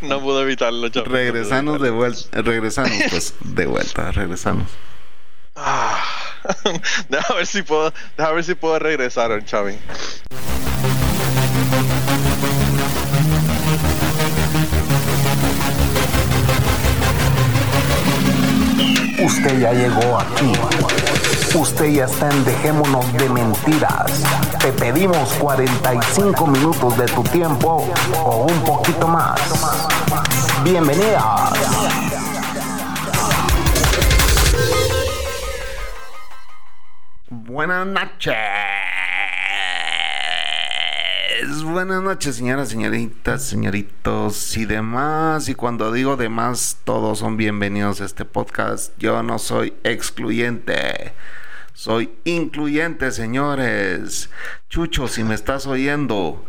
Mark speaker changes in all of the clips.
Speaker 1: no pude evitarlo,
Speaker 2: chaval. Regresamos de vuelta. Regresamos, pues, de vuelta, regresamos.
Speaker 1: Ah, deja ver si puedo, deja ver si puedo regresar, Chavi.
Speaker 3: Usted ya llegó aquí. Usted ya está en Dejémonos de Mentiras. Te pedimos 45 minutos de tu tiempo o un poquito más. Bienvenidas.
Speaker 2: Buenas noches. Buenas noches, señoras, señoritas, señoritos y demás. Y cuando digo demás, todos son bienvenidos a este podcast. Yo no soy excluyente. Soy incluyente, señores. Chucho, si me estás oyendo,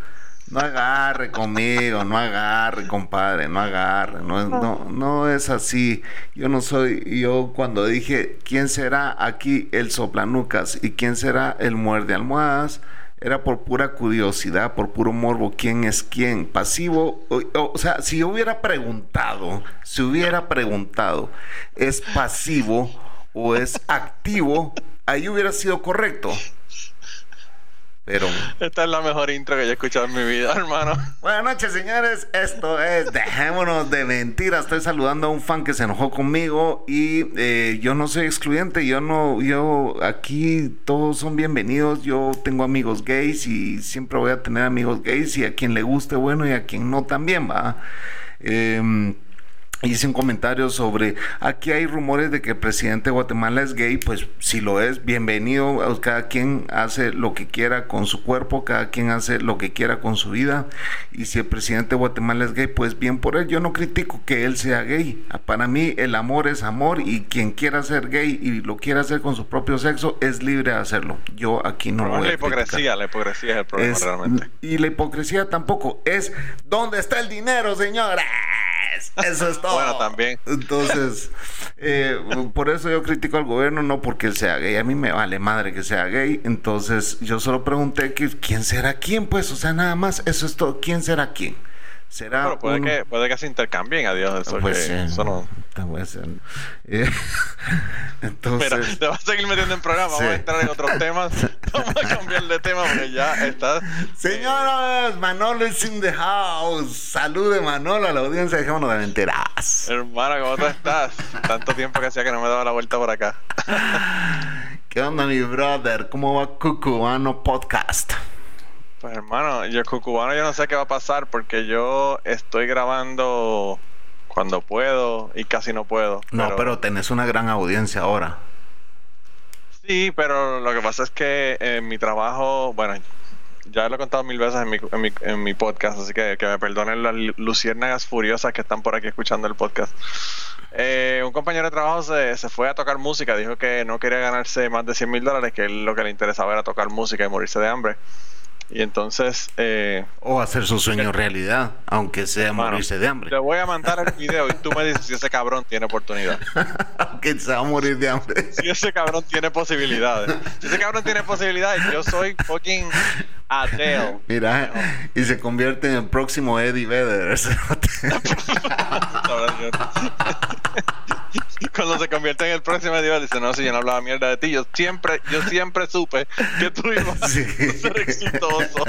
Speaker 2: no agarre conmigo, no agarre, compadre, no agarre. No, no, es así. Yo no soy, yo cuando dije, ¿quién será aquí el soplanucas y quién será el muerde almohadas? era por pura curiosidad, por puro morbo, quién es quién, pasivo, o, sea, si yo hubiera preguntado, si hubiera preguntado, ¿es pasivo o es activo? Ahí hubiera sido correcto. Pero.
Speaker 1: Esta es la mejor intro que yo he escuchado en mi vida, hermano.
Speaker 2: Buenas noches, señores. Esto es Dejémonos de Mentiras. Estoy saludando a un fan que se enojó conmigo y eh, yo no soy excluyente. Yo no, yo aquí todos son bienvenidos. Yo tengo amigos gays y siempre voy a tener amigos gays y a quien le guste, bueno, y a quien no también, va. Eh, hice un comentario sobre aquí hay rumores de que el presidente de Guatemala es gay, pues si lo es, bienvenido, cada quien hace lo que quiera con su cuerpo, cada quien hace lo que quiera con su vida y si el presidente de Guatemala es gay, pues bien por él, yo no critico que él sea gay, para mí el amor es amor y quien quiera ser gay y lo quiera hacer con su propio sexo es libre de hacerlo, yo aquí no
Speaker 1: lo voy la hipocresía, la hipocresía es el problema realmente.
Speaker 2: Y la hipocresía tampoco es ¿dónde está el dinero, señora? Eso es todo.
Speaker 1: Bueno, también.
Speaker 2: Entonces, eh, por eso yo critico al gobierno, no porque él sea gay. A mí me vale madre que sea gay. Entonces, yo solo pregunté que, quién será quién, pues, o sea, nada más, eso es todo. ¿Quién será quién?
Speaker 1: Será puede, que, puede que se intercambien, adiós. Eso, pues, que, eso no.
Speaker 2: Eh, entonces,
Speaker 1: Pero te vas a seguir metiendo en programa. Vamos a entrar en otros temas. Vamos a cambiar de tema porque ya está.
Speaker 2: Señoras, Manolo is in the house. Salude, Manolo, a la audiencia. Dejémonos de mentiras.
Speaker 1: Hermano, ¿cómo tú estás? Tanto tiempo que hacía que no me daba la vuelta por acá.
Speaker 2: ¿Qué onda, mi brother? ¿Cómo va Cucubano Podcast?
Speaker 1: Pues hermano, yo cubano yo no sé qué va a pasar porque yo estoy grabando cuando puedo y casi no puedo.
Speaker 2: No, pero, tenés una gran audiencia ahora.
Speaker 1: Sí, pero lo que pasa es que en mi trabajo, bueno, ya lo he contado mil veces en mi, en mi, en mi podcast, así que que me perdonen las luciérnagas furiosas que están por aquí escuchando el podcast. Eh, un compañero de trabajo se, se, fue a tocar música, dijo que no quería ganarse más de 100 mil dólares, que lo que le interesaba era tocar música y morirse de hambre. Y entonces... Eh,
Speaker 2: o hacer su sueño realidad, aunque sea morirse de hambre.
Speaker 1: Te voy a mandar el video y tú me dices si ese cabrón tiene oportunidad.
Speaker 2: aunque se va a morir de hambre.
Speaker 1: Si ese cabrón tiene posibilidades. Si ese cabrón tiene posibilidades, yo soy fucking Adele.
Speaker 2: Mira, y se convierte en el próximo Eddie Vedder.
Speaker 1: Cuando se convierte en el próximo Vedder, dice, no, si yo no hablaba mierda de ti, yo siempre, yo siempre supe que tú ibas a ser exitoso.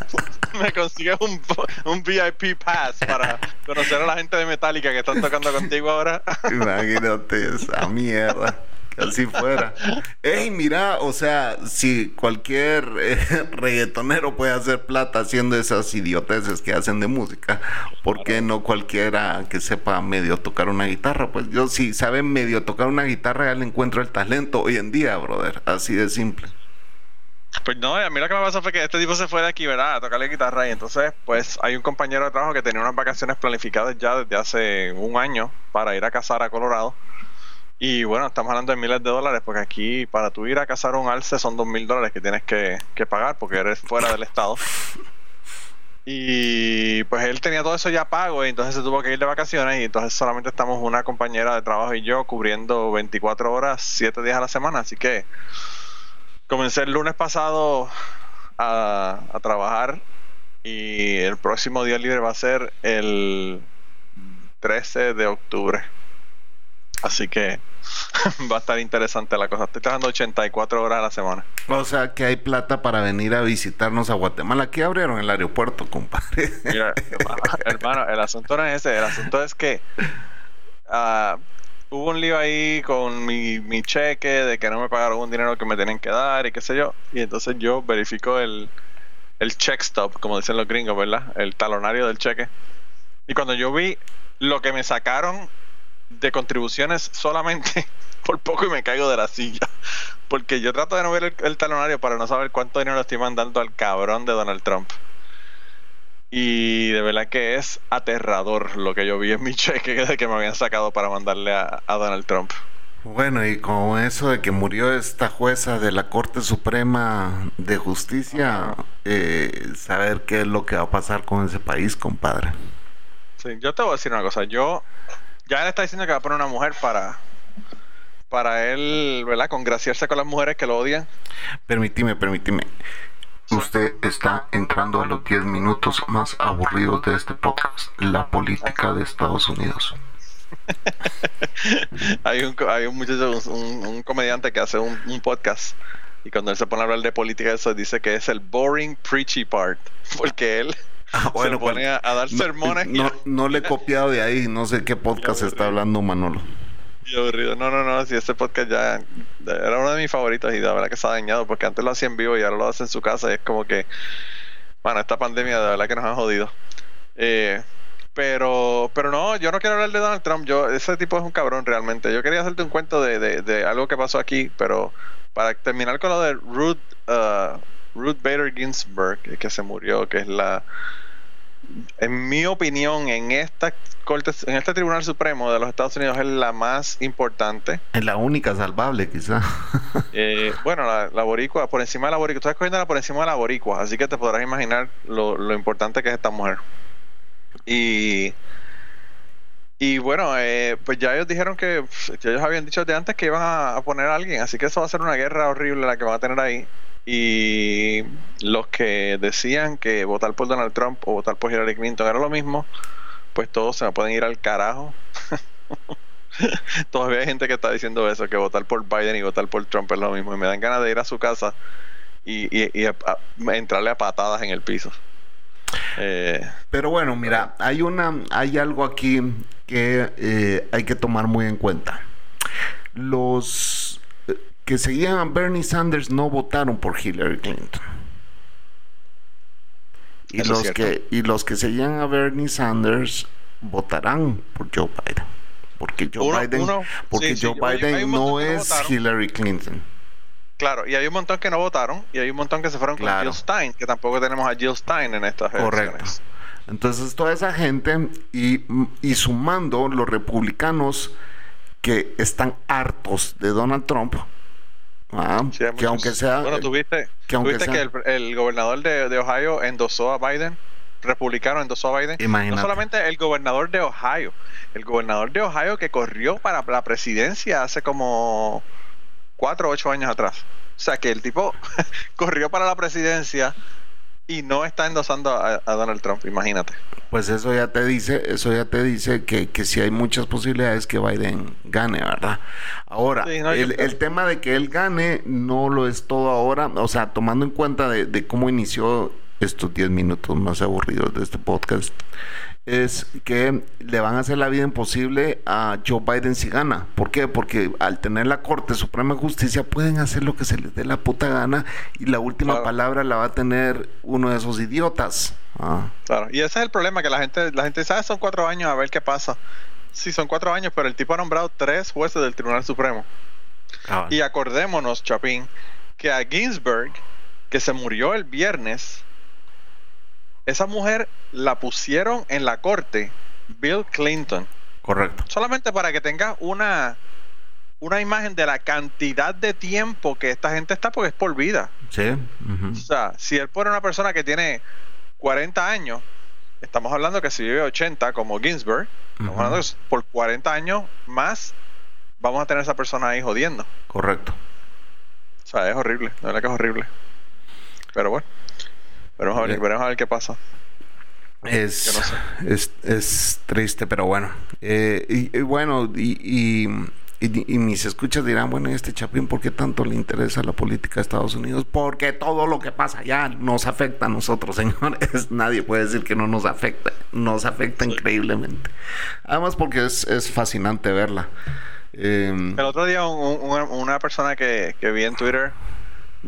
Speaker 1: Me consigues un, un VIP pass para conocer a la gente de Metallica que están tocando contigo ahora.
Speaker 2: Imagínate esa mierda así fuera. Ey, mira, o sea, si cualquier eh, reggaetonero puede hacer plata haciendo esas idioteces que hacen de música, ¿por qué no cualquiera que sepa medio tocar una guitarra? Pues yo si sabe medio tocar una guitarra ya le encuentro el talento hoy en día, brother, así de simple.
Speaker 1: Pues no, a mí lo que me pasó fue que este tipo se fue de aquí, ¿verdad? A tocarle guitarra y entonces pues hay un compañero de trabajo que tenía unas vacaciones planificadas ya desde hace un año para ir a cazar a Colorado y bueno, estamos hablando de miles de dólares, porque aquí para tú ir a cazar un alce son dos mil dólares que tienes que, pagar porque eres fuera del estado. Y pues él tenía todo eso ya pago y entonces se tuvo que ir de vacaciones y entonces solamente estamos una compañera de trabajo y yo cubriendo 24 horas, 7 días a la semana. Así que comencé el lunes pasado a, a trabajar Y el próximo día libre va a ser el 13 de octubre. Así que va a estar interesante la cosa. Estoy trabajando 84 horas a la semana.
Speaker 2: O sea que hay plata para venir a visitarnos a Guatemala. Aquí abrieron el aeropuerto, compadre.
Speaker 1: Mira, hermano, el asunto no es ese. El asunto es que ah, hubo un lío ahí con mi, mi cheque de que no me pagaron un dinero que me tienen que dar y qué sé yo. Y entonces yo verifico el, el check stop, como dicen los gringos, ¿verdad? El talonario del cheque. Y cuando yo vi lo que me sacaron de contribuciones solamente, por poco y me caigo de la silla. Porque yo trato de no ver el, el talonario para no saber cuánto dinero le estoy mandando al cabrón de Donald Trump. Y de verdad que es aterrador lo que yo vi en mi cheque de que me habían sacado para mandarle a, a Donald Trump.
Speaker 2: Bueno, y con eso de que murió esta jueza de la Corte Suprema de Justicia, eh, saber qué es lo que va a pasar con ese país, compadre.
Speaker 1: Sí, yo te voy a decir una cosa. Yo ya él está diciendo que va a poner una mujer para para él, ¿verdad? Congraciarse con las mujeres que lo odian.
Speaker 2: Permíteme, permíteme. Usted está entrando a los 10 minutos más aburridos de este podcast, la política de Estados Unidos.
Speaker 1: hay un hay un muchacho, un, un comediante que hace un, un podcast y cuando él se pone a hablar de política eso dice que es el boring preachy part porque él
Speaker 2: Ah,
Speaker 1: se pone
Speaker 2: pues,
Speaker 1: a, a dar sermones
Speaker 2: No, no le he copiado de ahí, no sé qué podcast está hablando Manolo.
Speaker 1: y aburrido. No, no, no, si este podcast ya era uno de mis favoritos y la verdad que se ha dañado porque antes lo hacía en vivo y ahora lo hace en su casa y es como que, bueno, esta pandemia de verdad que nos ha jodido. Eh, pero, pero no, yo no quiero hablar de Donald Trump. Yo, ese tipo es un cabrón realmente. Yo quería hacerte un cuento de, de, de algo que pasó aquí, pero para terminar con lo de Ruth, uh, Ruth Bader Ginsburg, que se murió, que es la, en mi opinión, en esta corte, en este Tribunal Supremo de los Estados Unidos es la más importante.
Speaker 2: Es la única salvable, quizá.
Speaker 1: Eh, bueno, la, la boricua, por encima de la boricua, estás escogiéndola por encima de la boricua, así que te podrás imaginar lo, lo importante que es esta mujer. Y, y bueno, eh, pues ya ellos dijeron que, que ellos habían dicho de antes que iban a, a poner a alguien, así que eso va a ser una guerra horrible la que van a tener ahí. Y los que decían que votar por Donald Trump o votar por Hillary Clinton era lo mismo, pues todos se me pueden ir al carajo. Todavía hay gente que está diciendo eso, que votar por Biden y votar por Trump es lo mismo. Y me dan ganas de ir a su casa y, y- y a- a- entrarle a patadas en el piso. Eh,
Speaker 2: Pero bueno, mira, hay una, hay algo aquí que eh, hay que tomar muy en cuenta. Los que seguían a Bernie Sanders no votaron por Hillary Clinton. Y
Speaker 1: Eso
Speaker 2: los que y los que seguían a Bernie Sanders votarán por Joe Biden. Porque Joe
Speaker 1: Uno-
Speaker 2: Biden,
Speaker 1: uno-
Speaker 2: porque
Speaker 1: sí, sí,
Speaker 2: Joe
Speaker 1: hay- hay
Speaker 2: Biden no es. Hillary Clinton.
Speaker 1: claro, y hay un montón que no votaron y hay un montón que se fueron
Speaker 2: Claro.
Speaker 1: con Jill Stein, que tampoco tenemos a Jill Stein en estas
Speaker 2: Correcto.
Speaker 1: elecciones.
Speaker 2: Entonces toda esa gente y, y sumando los republicanos que están hartos de Donald Trump, ¿ah?
Speaker 1: Sí,
Speaker 2: que
Speaker 1: muchos-
Speaker 2: aunque sea
Speaker 1: Bueno, tuviste
Speaker 2: que aunque
Speaker 1: tuviste
Speaker 2: sea-
Speaker 1: que el, el gobernador de, de Ohio endosó a Biden, republicano endosó a Biden.
Speaker 2: Imagínate.
Speaker 1: No solamente el gobernador de Ohio, el gobernador de Ohio que corrió para la presidencia hace como cuatro o ocho años atrás. O sea que el tipo corrió para la presidencia y no está endosando a, a Donald Trump, imagínate.
Speaker 2: pues eso ya te dice, eso ya te dice que, que sí hay muchas posibilidades que Biden gane, ¿verdad? Ahora,
Speaker 1: Sí, no, yo
Speaker 2: el, el tema de que él gane no lo es todo ahora, o sea, tomando en cuenta de, de cómo inició estos 10 minutos más aburridos de este podcast, es que le van a hacer la vida imposible a Joe Biden si gana. ¿Por qué? Porque al tener la Corte Suprema de Justicia pueden hacer lo que se les dé la puta gana y la última
Speaker 1: Claro.
Speaker 2: palabra la va a tener uno de esos idiotas. Ah.
Speaker 1: Claro, y ese es el problema, que la gente, la gente sabe son cuatro años a ver qué pasa. Sí, son cuatro años, pero el tipo ha nombrado tres jueces del Tribunal Supremo. Y acordémonos, Chapín, que a Ginsburg, que se murió el viernes, esa mujer la pusieron en la corte Bill Clinton.
Speaker 2: Correcto.
Speaker 1: Solamente para que tengas una, una imagen de la cantidad de tiempo que esta gente está, porque es por vida.
Speaker 2: Sí.
Speaker 1: O sea, si él pone una persona que tiene 40 años, estamos hablando que si vive 80 como Ginsburg, estamos hablando que por 40 años más vamos a tener a esa persona ahí jodiendo.
Speaker 2: Correcto.
Speaker 1: O sea, es horrible, de verdad que es horrible. Pero bueno. Veremos a ver, veremos a ver qué pasa.
Speaker 2: Es,
Speaker 1: no sé.
Speaker 2: es, es triste, pero bueno. Eh, y, y bueno, y, y, y- mis escuchas dirán, bueno, ¿y este Chapín por qué tanto le interesa la política de Estados Unidos? Porque todo lo que pasa allá nos afecta a nosotros, señores. Nadie puede decir que no nos afecta. Nos afecta increíblemente. Además porque es, es fascinante verla. Eh,
Speaker 1: El otro día un- un- una, una persona que, que vi en Twitter,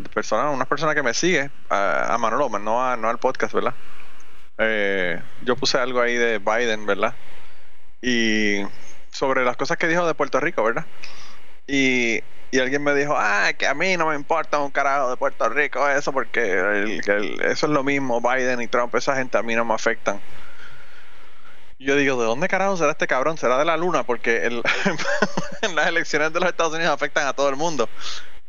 Speaker 1: persona, una persona que me sigue, a, a Manolo, no, a- no al podcast, ¿verdad? Eh, yo puse algo ahí de Biden, ¿verdad? Y sobre las cosas que dijo de Puerto Rico, ¿verdad? Y, y alguien me dijo, ah, que a mí no me importa un carajo de Puerto Rico eso, porque eso es lo mismo, Biden y Trump, esa gente a mí no me afectan. Yo digo, ¿de dónde carajo será este cabrón? ¿Será de la luna? Porque las elecciones de los Estados Unidos afectan a todo el mundo.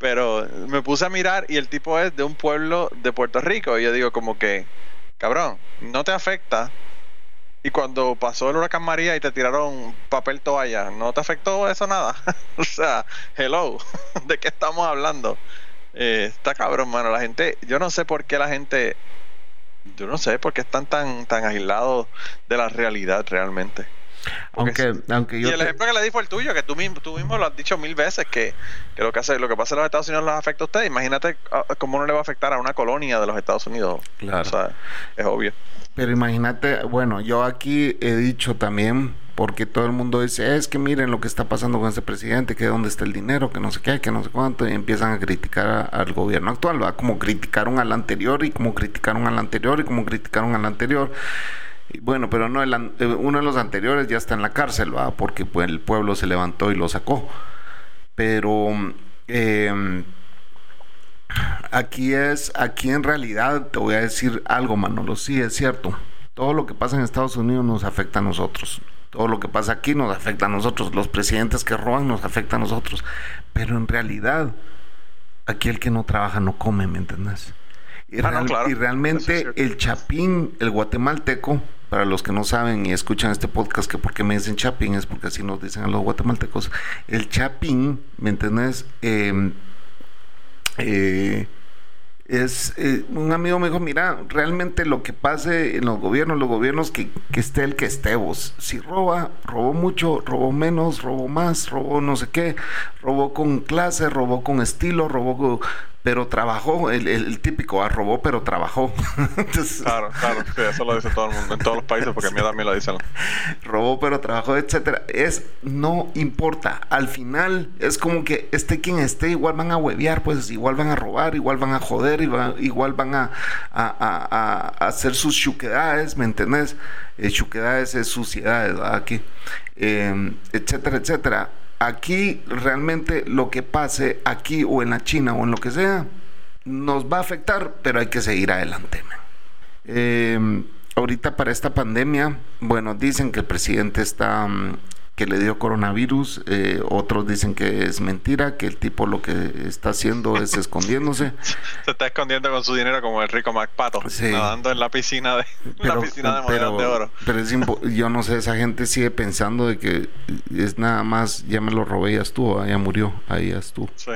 Speaker 1: Pero me puse a mirar y el tipo es de un pueblo de Puerto Rico. Y yo digo como que, cabrón, no te afecta. Y cuando pasó el huracán María y te tiraron papel toalla, ¿no te afectó eso nada? o sea, hello, ¿de qué estamos hablando? Eh, está cabrón, mano. La gente, yo no sé por qué la gente, yo no sé por qué están tan, tan aislados de la realidad realmente. Porque
Speaker 2: aunque, aunque
Speaker 1: y el
Speaker 2: te-
Speaker 1: ejemplo que le di fue el tuyo, que tú mismo, tú mismo lo has dicho mil veces, que, que lo que hace, lo que pasa en los Estados Unidos los afecta a ustedes. Imagínate ah, cómo no le va a afectar a una colonia de los Estados Unidos.
Speaker 2: Claro.
Speaker 1: O sea, es obvio.
Speaker 2: Pero imagínate, bueno, yo aquí he dicho también, porque todo el mundo dice, es que miren lo que está pasando con este presidente, que dónde está el dinero, que no sé qué, que no sé cuánto, y empiezan a criticar a- al gobierno actual, ¿verdad? Como criticaron al anterior, y como criticaron al anterior, y como criticaron al anterior. Bueno, pero no, el eh, uno de los anteriores ya está en la cárcel, ¿va? Porque pues, el pueblo se levantó y lo sacó. Pero... em, Aquí es, aquí en realidad te voy a decir algo, Manolo. Sí, es cierto. Todo lo que pasa en Estados Unidos nos afecta a nosotros. Todo lo que pasa aquí nos afecta a nosotros. Los presidentes que roban nos afecta a nosotros. Pero en realidad, aquí el que no trabaja no come, ¿me entendés? Y,
Speaker 1: Ah, no,
Speaker 2: real-
Speaker 1: claro.
Speaker 2: y
Speaker 1: Eso es
Speaker 2: realmente el chapín, el guatemalteco, para los que no saben y escuchan este podcast, que por qué me dicen chapín es porque así nos dicen a los guatemaltecos. El chapín, ¿me entendés? Eh, eh, es eh, un amigo me dijo, mira, realmente lo que pase en los gobiernos, los gobiernos que, que esté el que esté vos. Si roba, robó mucho, robó menos, robó más, robó no sé qué, robó con clase, robó con estilo, robó con- pero trabajó, el, el- el típico, ah, robó pero trabajó. Entonces,
Speaker 1: Claro, claro. Sí, eso lo dice todo el mundo, en todos los países, porque a mí también lo dicen.
Speaker 2: robó pero trabajó, etcétera. Es no importa. Al final es como que esté quien esté, igual van a huevear, pues igual van a robar, igual van a joder, igual, igual van a, a- a- a- a hacer sus chuquedades, ¿me entendés? Eh, chuquedades es suciedades, ¿verdad? Aquí, Eh, etcétera, etcétera. Aquí realmente lo que pase aquí o en la China o en lo que sea, nos va a afectar, pero hay que seguir adelante. Eh, ahorita para esta pandemia, bueno, dicen que el presidente está, mm, que le dio coronavirus, eh, otros dicen que es mentira, que el tipo lo que está haciendo es escondiéndose.
Speaker 1: Se está escondiendo con su dinero como el rico MacPato,
Speaker 2: Sí.
Speaker 1: nadando en la piscina de, la piscina de monedas de oro.
Speaker 2: pero es impo- yo no sé, esa gente sigue pensando de que es nada más, ya me lo robé, ya estuvo, ah, ya murió, ahí ya estuvo.
Speaker 1: Sí.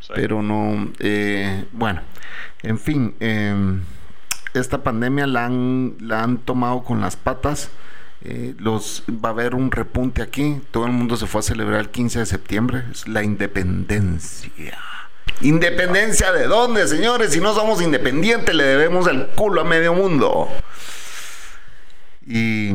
Speaker 1: sí.
Speaker 2: pero no, eh, bueno, en fin, eh, esta pandemia la han, la han tomado con las patas. Eh, los va a haber un repunte aquí. Todo el mundo se fue a celebrar el 15 de septiembre. Es la independencia. ¿Independencia de dónde, señores? Si no somos independientes, le debemos el culo a medio mundo. Y,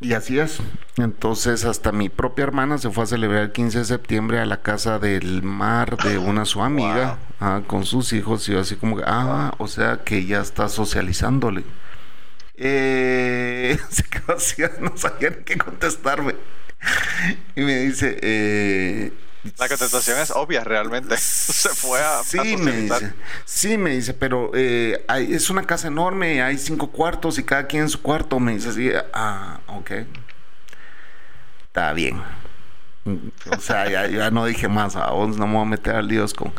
Speaker 2: y así es. Entonces, hasta mi propia hermana se fue a celebrar el 15 de septiembre a la casa del mar de una su amiga ah, con sus hijos. Y yo así como que, ah, o sea que ya está socializándole. Eh, se quedó así, no sabía ni qué contestarme. Y me dice, eh,
Speaker 1: La contestación es obvia realmente. Se fue a, a
Speaker 2: Sí, me dice. Sí, me dice, pero eh, hay- es una casa enorme, hay cinco cuartos y cada quien en su cuarto. Me dice así, ah, ok. Está bien. O sea, ya, ya no dije más, a vos no me voy a meter al líos con...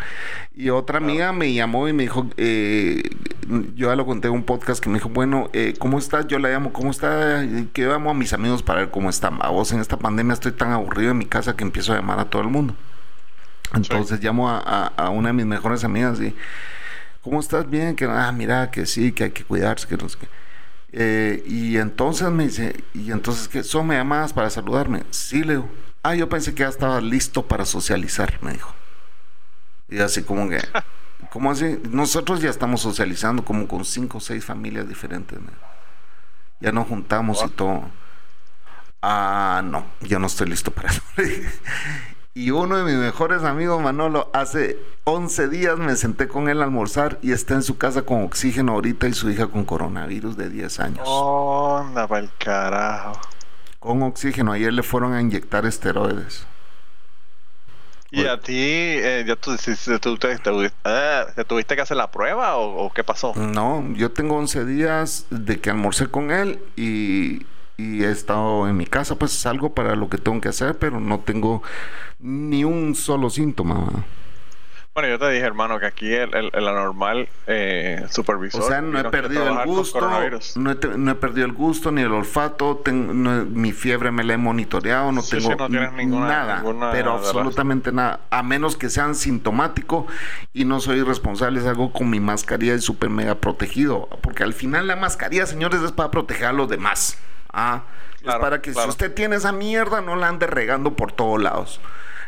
Speaker 2: Y otra amiga me llamó y me dijo, eh, yo ya lo conté en un podcast que me dijo, bueno, eh, ¿cómo estás? Yo la llamo, ¿cómo está? Que llamo a mis amigos para ver cómo están. A vos en esta pandemia estoy tan aburrido en mi casa que empiezo a llamar a todo el mundo. Entonces llamo a, a- a una de mis mejores amigas y ¿cómo estás? Bien, que, ah, mira, que sí, que hay que cuidarse, que no sé qué. Eh, y entonces me dice, ¿y entonces qué? ¿Son me llamadas para saludarme? Sí, Leo. Ah, yo pensé que ya estaba listo para socializar, me dijo. Y así como que, ¿cómo así? Nosotros ya estamos socializando como con cinco o seis familias diferentes. ¿no? Ya nos juntamos y todo. Ah, no, yo no estoy listo para eso. y uno de mis mejores amigos, Manolo, hace 11 días me senté con él a almorzar y está en su casa con oxígeno ahorita y su hija con coronavirus de 10 años.
Speaker 1: Onda para el carajo.
Speaker 2: Con oxígeno, ayer le fueron a inyectar esteroides.
Speaker 1: ¿Y a ti, eh, ya tú, si- si tú- te, te- ¿te tuviste que hacer la prueba o, o qué pasó?
Speaker 2: No, yo tengo 11 días de que almorcé con él y, y he estado en mi casa, pues salgo para lo que tengo que hacer, pero no tengo ni un solo síntoma.
Speaker 1: Bueno, yo te dije, hermano, que aquí el, el, el anormal eh, supervisor.
Speaker 2: O sea, no he perdido el gusto, no he, te- no he perdido el gusto ni el olfato, ten- no mi fiebre me la he monitoreado, no
Speaker 1: Sí,
Speaker 2: tengo
Speaker 1: sí, no ninguna-
Speaker 2: nada,
Speaker 1: ninguna
Speaker 2: pero absolutamente nada, a menos que sean sintomático y no soy responsable, salgo con mi mascarilla y súper mega protegido, porque al final la mascarilla, señores, es para proteger a los demás. Ah, es para que
Speaker 1: claro.
Speaker 2: si usted tiene esa mierda, no la ande regando por todos lados.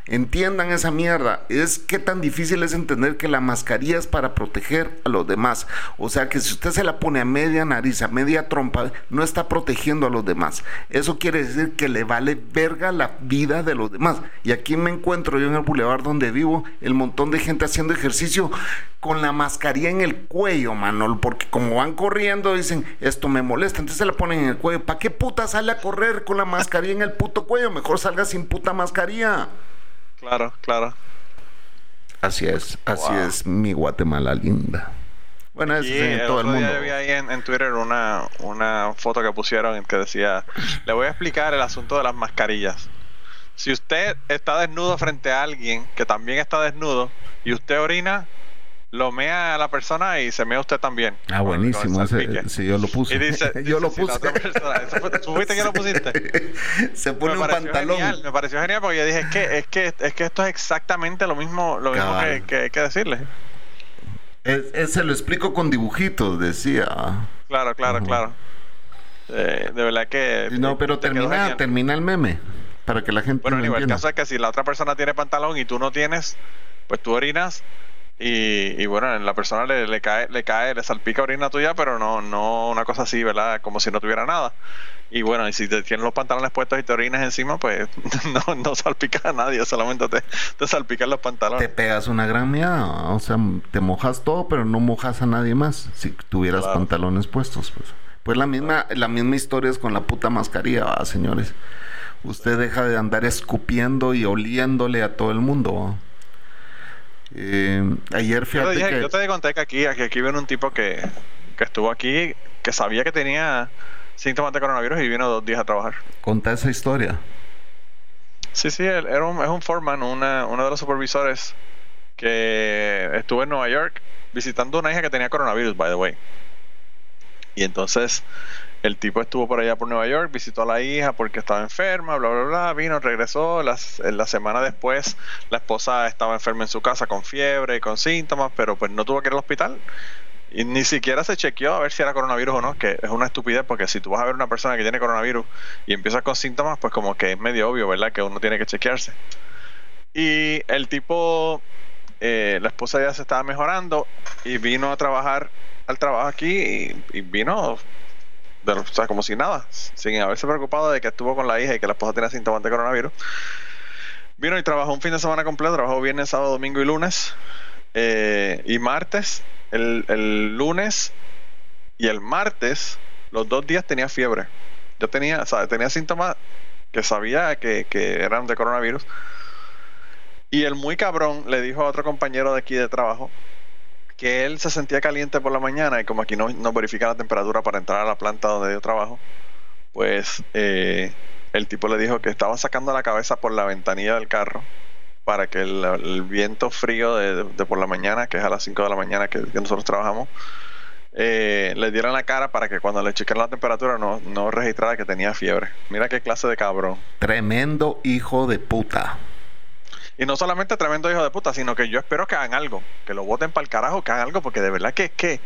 Speaker 2: Entiendan esa mierda. Es que tan difícil es entender que la mascarilla es para proteger a los demás. O sea que si usted se la pone a media nariz, a media trompa, no está protegiendo a los demás. Eso quiere decir que le vale verga la vida de los demás. Y aquí me encuentro yo en el bulevar donde vivo, el montón de gente haciendo ejercicio con la mascarilla en el cuello, Manol, porque como van corriendo dicen, esto me molesta, entonces se la ponen en el cuello. ¿Para qué puta sale a correr con la mascarilla en el puto cuello? Mejor salga sin puta mascarilla.
Speaker 1: Claro, claro.
Speaker 2: Así es, así
Speaker 1: Wow.
Speaker 2: es mi Guatemala linda. Bueno, es todo el mundo.
Speaker 1: yo vi ahí en, en Twitter una, una foto que pusieron en que decía, le voy a explicar el asunto de las mascarillas. Si usted está desnudo frente a alguien que también está desnudo y usted orina, lo mea a la persona y se mea usted también.
Speaker 2: Ah, buenísimo. ese- sí, yo lo puse.
Speaker 1: Y dice,
Speaker 2: yo
Speaker 1: dice,
Speaker 2: lo
Speaker 1: si
Speaker 2: puse.
Speaker 1: otra persona- ¿eso fue- ¿tú fuiste que lo pusiste?
Speaker 2: Se pone
Speaker 1: me
Speaker 2: un pantalón.
Speaker 1: genial, me pareció genial porque yo dije, es que, es que, es que esto es exactamente lo mismo, lo mismo que, que hay que decirle.
Speaker 2: Es- es- se lo explico con dibujitos, decía.
Speaker 1: Claro, claro, claro. Eh, de verdad que...
Speaker 2: No, pero
Speaker 1: te
Speaker 2: termina, termina el meme. Para que la gente
Speaker 1: Bueno, Aníbal, el caso es que si la otra persona tiene pantalón y tú no tienes, pues tú orinas y, y bueno, la persona le, le cae, le cae, le salpica orina tuya, pero no, no una cosa así, ¿verdad? Como si no tuviera nada. Y bueno, y si te tienes los pantalones puestos y te orinas encima, pues no, no salpica a nadie, solamente te, te salpican los
Speaker 2: te
Speaker 1: pantalones.
Speaker 2: pegas una gran miada. O sea, te mojas todo, pero no mojas a nadie más. Si tuvieras
Speaker 1: Claro.
Speaker 2: pantalones puestos, pues. Pues la misma, la misma historia es con la puta mascarilla, ¿va, señores. Usted deja de andar escupiendo y oliéndole a todo el mundo. ¿va? Eh, ayer
Speaker 1: Yo te,
Speaker 2: fíjate
Speaker 1: dije-
Speaker 2: que
Speaker 1: yo te conté que aquí, aquí viene un tipo que, que estuvo aquí, que sabía que tenía síntomas de coronavirus y vino dos días a trabajar.
Speaker 2: conté esa historia.
Speaker 1: Sí, sí, él era un, es un foreman, una, uno de los supervisores que estuvo en Nueva York visitando una hija que tenía coronavirus, by the way. Y entonces el tipo estuvo por allá por Nueva York, visitó a la hija porque estaba enferma, bla, bla, bla, vino, regresó. Las, la semana después la esposa estaba enferma en su casa con fiebre y con síntomas, pero pues no tuvo que ir al hospital. Y ni siquiera se chequeó a ver si era coronavirus o no, que es una estupidez porque si tú vas a ver una persona que tiene coronavirus y empieza con síntomas, pues como que es medio obvio, ¿verdad? Que uno tiene que chequearse. Y el tipo, eh, la esposa ya se estaba mejorando y vino a trabajar al trabajo aquí y vino, o sea, como si nada, sin haberse preocupado de que estuvo con la hija y que la esposa tenía síntomas de coronavirus. Vino y trabajó un fin de semana completo, trabajó viernes, sábado, domingo y lunes. eh, y martes, el, el lunes y el martes, los dos días tenía fiebre. Yo tenía, o sea, tenía síntomas que sabía que, que eran de coronavirus. Y el muy cabrón le dijo a otro compañero de aquí de trabajo que él se sentía caliente por la mañana y como aquí no, no verifica la temperatura para entrar a la planta donde yo trabajo, pues eh, el tipo le dijo que estaba sacando la cabeza por la ventanilla del carro para que el, viento frío de, de por la mañana, que es a las 5 de la mañana que, nosotros trabajamos, eh, le diera en la cara para que cuando le chequearan la temperatura no, no registrara que tenía fiebre. Mira qué clase de cabrón.
Speaker 2: Tremendo hijo de puta.
Speaker 1: Y no solamente tremendo hijo de puta, sino que yo espero que hagan algo, que lo voten para el carajo, que hagan algo, porque de verdad que es que,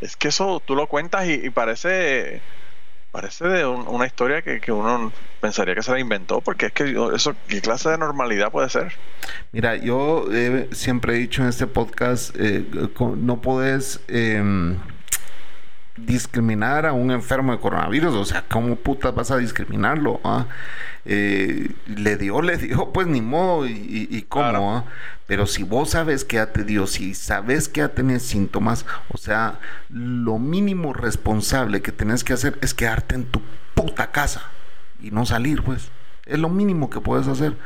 Speaker 1: es que eso tú lo cuentas y, parece parece de una historia que, uno pensaría que se la inventó, porque es que eso, ¿qué clase de normalidad puede ser?
Speaker 2: Mira, yo siempre he dicho en este podcast, eh, no puedes... Em, discriminar a un enfermo de coronavirus, o sea, ¿cómo putas vas a discriminarlo? Ah? Eh, le dio, le dio, pues ni modo, y, y cómo, ah? pero si vos sabes que ya te dio, si sabes que ya tenés síntomas, o sea, lo mínimo responsable que tenés que hacer es quedarte en tu puta casa y no salir, pues, es lo mínimo que puedes hacer.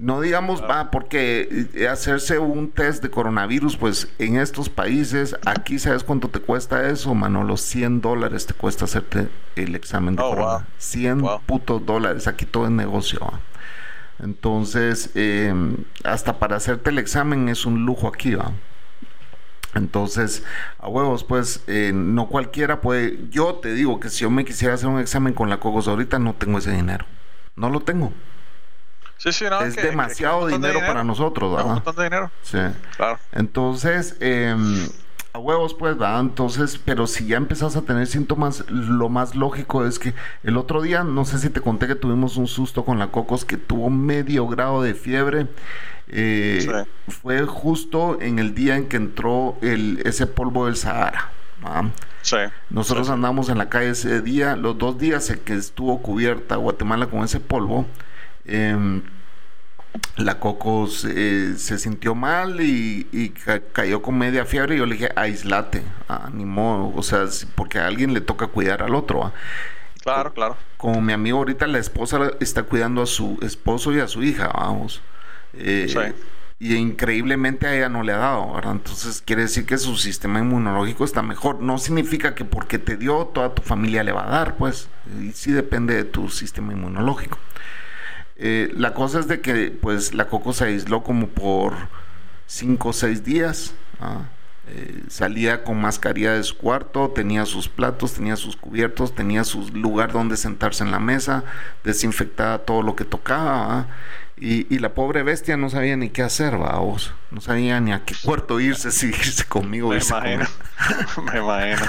Speaker 2: No digamos, va, porque eh, hacerse un test de coronavirus, pues en estos países, aquí sabes cuánto te cuesta eso, mano, los 100 dólares te cuesta hacerte el examen de oh, 100 putos dólares, aquí todo es negocio. Entonces, em, hasta para hacerte el examen es un lujo aquí, va. Entonces, a huevos, pues, eh, no cualquiera puede. Yo te digo que si yo me quisiera hacer un examen con la Cocos ahorita, no tengo ese dinero. No lo tengo es demasiado dinero, para nosotros, ¿verdad?
Speaker 1: Un dinero.
Speaker 2: Sí. Claro. Entonces, em, a huevos, pues, ¿verdad? Entonces, pero si ya empezás a tener síntomas, lo más lógico es que el otro día, no sé si te conté que tuvimos un susto con la Cocos que tuvo medio grado de fiebre. Eh, fue justo en el día en que entró el, ese polvo del Sahara.
Speaker 1: Sí,
Speaker 2: Nosotros andamos en la calle ese día, los dos días en que estuvo cubierta Guatemala con ese polvo. Em, la Coco se, sintió mal y, cayó con media fiebre y yo le dije, aislate, ah, ni modo, o sea, porque a alguien le toca cuidar al otro. Ah".
Speaker 1: Claro, claro.
Speaker 2: Como mi amigo ahorita, la esposa está cuidando a su esposo y a su hija, vamos. Eh, y increíblemente a ella no le ha dado, ¿verdad? Entonces quiere decir que su sistema inmunológico está mejor. No significa que porque te dio, toda tu familia le va a dar, pues. Y sí depende de tu sistema inmunológico. Eh, la cosa es de que pues la Coco se aisló como por cinco o seis días. ¿ah? Eh, salía con mascarilla de su cuarto, tenía sus platos, tenía sus cubiertos, tenía su lugar donde sentarse en la mesa, desinfectaba todo lo que tocaba. ¿ah? Y, la pobre bestia no sabía ni qué hacer, vamos. No sabía ni a qué cuarto irse, si irse conmigo.
Speaker 1: Me imagino. Me imagino.